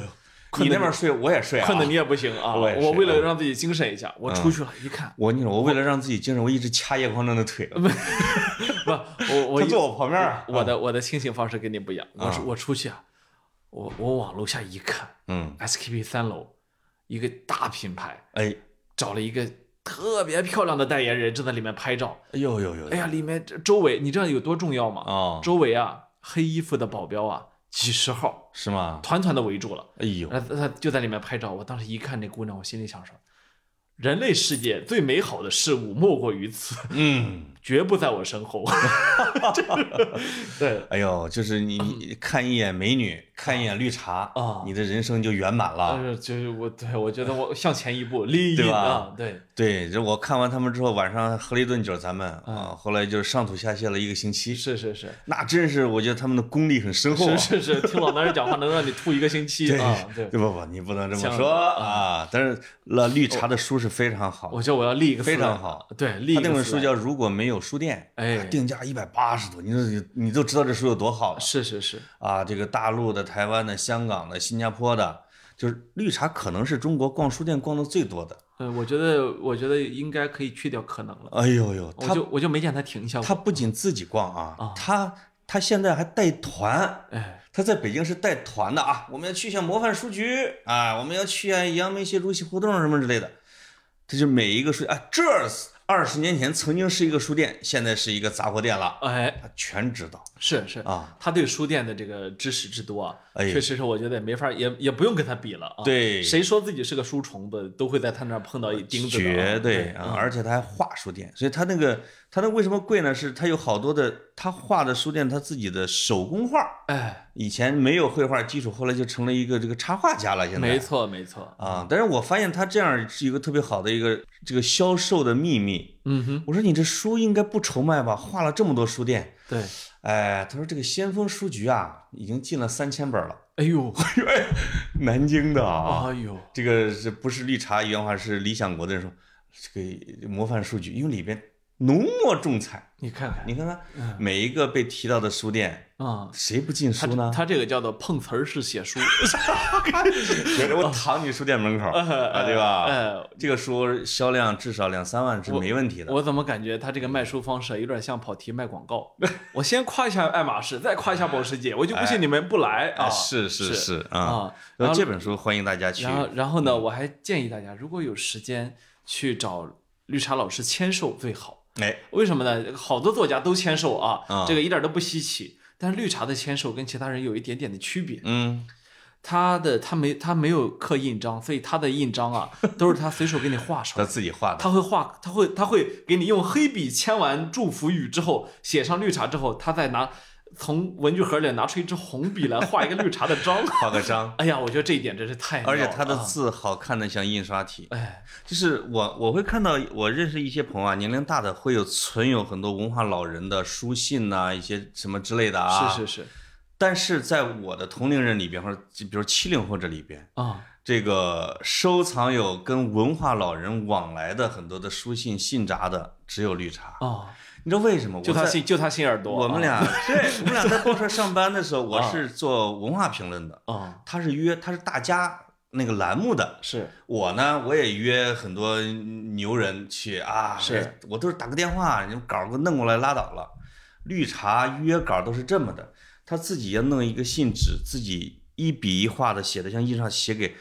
困你那边睡，我也睡啊。困的你也不行啊！我我为了让自己精神一下，我出去了，一看，我跟你说，我为了让自己精神，我一直掐叶光正的腿。不，我我坐我旁边儿。我的我的清醒方式跟你不一样，我我出去啊，我我往楼下一看嗯，，SKP 三楼一个大品牌哎，找了一个特别漂亮的代言人正在里面拍照，哎呦呦呦！哎呀，里面这周围你知道有多重要吗？哦，周围啊黑衣服的保镖啊几十号，是吗？团团的围住了，哎呦，他他就在里面拍照。我当时一看那姑娘，我心里想说，人类世界最美好的事物莫过于此，嗯，绝不在我身后。这个对，哎呦，就是你你看一眼美女，看一眼绿茶啊你的人生就圆满了。呃，就是我对我觉得我向前一步，立 对吧对，对，这我看完他们之后，晚上喝了一顿酒，咱们啊，后来就是上吐下泻了一个星期，是是是那真是我觉得他们的功力很深厚啊。是是是，听老男人讲话能让你吐一个星期 对啊，对。对不不，你不能这么说啊。但是那绿茶的书是非常好，我觉得我要立一个非常好，对，立一个他那本书叫《如果没有书店》，哎定价一百八十多，你说你都知道这书有多好了是是是，啊！这个大陆的、台湾的、香港的、新加坡的，就是绿茶可能是中国逛书店逛的最多的。嗯，我觉得我觉得应该可以去掉可能了，哎呦呦，他我就我就没见他停下过，他不仅自己逛啊啊，他他现在还带团。哎，他在北京是带团的啊，我们要去一下模范书局啊，我们要去一下杨梅协主席胡同什么之类的。他就每一个书啊，这二十年前曾经是一个书店，现在是一个杂货店了，哎，他全知道。是是，啊。他对书店的这个知识之多啊，哎。确实是我觉得也没法，也也不用跟他比了啊。对。谁说自己是个书虫子，都会在他那儿碰到一钉子啊。绝对啊，嗯。而且他还画书店，所以他那个他那为什么贵呢？是他有好多的他画的书店，他自己的手工画，哎，以前没有绘画基础，后来就成了一个这个插画家了。现在没错没错，啊，但是我发现他这样是一个特别好的一个这个销售的秘密。嗯哼，我说你这书应该不愁卖吧？画了这么多书店，对，哎，他说这个先锋书局啊，已经进了三千本了，哎呦，哎南京的啊，哎呦，这个是不是绿茶原话是理想国的人说，这个模范书局，因为里边浓墨重彩，你看看，你看看嗯每一个被提到的书店，啊，谁不进书呢？他这个叫做碰瓷儿式写书，我躺你书店门口 啊，对吧？哎，这个书销量至少两三万是没问题的。我怎么感觉他这个卖书方式有点像跑题卖广告？我先夸一下爱马仕，再夸一下保时捷，我就不信你们不来啊！哎是是是是啊，啊，然然后后这本书欢迎大家去。然后然后呢，我还建议大家，如果有时间去找绿茶老师签售最好。哎，为什么呢？好多作家都签售啊，啊这个一点都不稀奇。但是绿茶的签售跟其他人有一点点的区别，嗯，他的他没他没有刻印章，所以他的印章啊 都是他随手给你画上他。自己画的。他会画，他会他会给你用黑笔签完祝福语之后，写上绿茶之后，他再拿从文具盒里拿出一支红笔来画一个绿茶的章。画个章，哎呀，我觉得这一点真是太而且他的啊字好看的像印刷体。哎，就是我我会看到，我认识一些朋友啊，年龄大的会有存有很多文化老人的书信呐、一些什么之类的啊。是是是但是在我的同龄人里边，或者比如七零后这里边，啊，这个收藏有跟文化老人往来的很多的书信信札的，只有绿茶。哦，你知道为什么？就他心就他心眼儿多。我们啊俩 对，我们俩在报社上班的时候，我啊是做文化评论的，啊他是约他是大家那个栏目的，是我呢我也约很多牛人去啊，是我都是打个电话，你稿儿给我弄过来拉倒了。绿茶约稿都是这么的，他自己要弄一个信纸，自己一笔一画的写的像印上写给，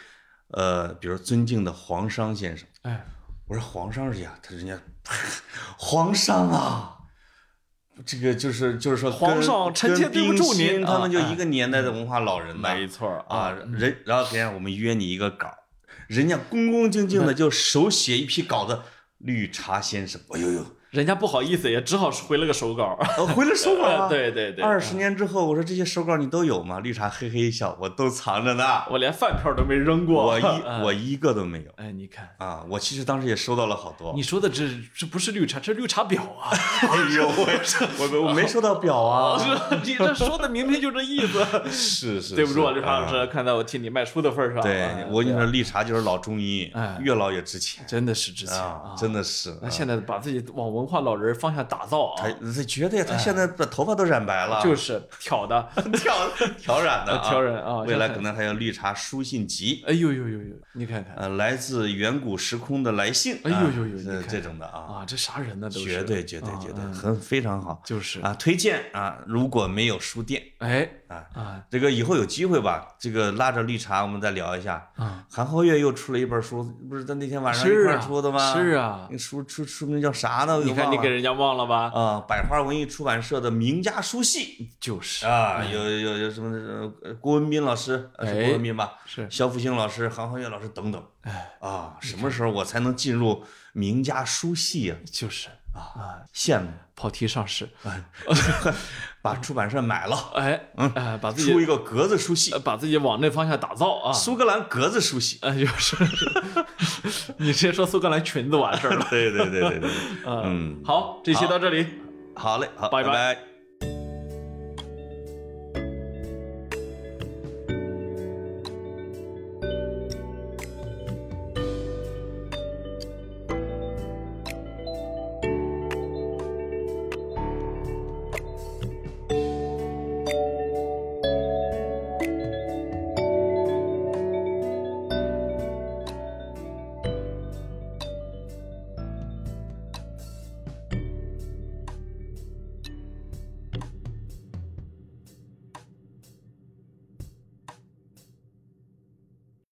呃，比如尊敬的黄商先生。哎我说黄商是呀，他人家 皇上啊，这个就是就是说跟，皇上臣妾跟对不住您他们就啊一个年代的文化老人呐没错儿啊，人然后等下我们约你一个稿，人家恭恭敬敬的就手写一批稿子，绿茶先生，哎呦呦，人家不好意思，也只好回了个手稿。呃回了手稿啊，对对对，二十年之后，我说这些手稿你都有吗？绿茶嘿嘿一笑，我都藏着呢，我连饭票都没扔过。我一嗯 我一个都没有哎，你看，啊！我其实当时也收到了好多。你说的这这不是绿茶，这是绿茶婊啊！哎呦，我我我没收到表啊！你这说的明明就这意思。是是，对不住啊，绿茶老师，看在我替你卖书的份上，对哎我跟你说，绿茶就是老中医哎，越老越值钱真的是值钱啊，真的是。那现在把自己往文化老人方向打造他啊，他绝对，他现在把头发都染白了，就是挑的，挑挑染的啊，挑染啊未来可能还有绿茶书信集，哎呦呦呦呦，你看看。呃，来自远古时空的来信，哎呦啊呦呦这这种的啊，啊，这啥人呢？都是。绝对绝对啊绝对，嗯很非常好。就是。啊，推荐啊，如果没有书店。哎。啊。啊。这个以后有机会吧，这个拉着绿茶我们再聊一下。啊，韩浩月又出了一本书，不是在那天晚上一块出的吗？是啊。那书出书名叫啥呢？你看你给人家忘了吧？啊，百花文艺出版社的名家书系就是啊，有有有什么呃郭文斌老师，呃是哎郭文斌吧？是肖复兴老师、韩浩月老师等等。哎啊，什么时候我才能进入名家书系啊？就是啊，羡慕，跑题上市，把出版社买了，哎嗯，把自己出一个格子书系。呃，把自己往那方向打造啊。苏格兰格子书系。哎，就是，你直接说苏格兰裙子完事儿了。对对对对对，嗯，嗯，好，这期到这里。好嘞，拜拜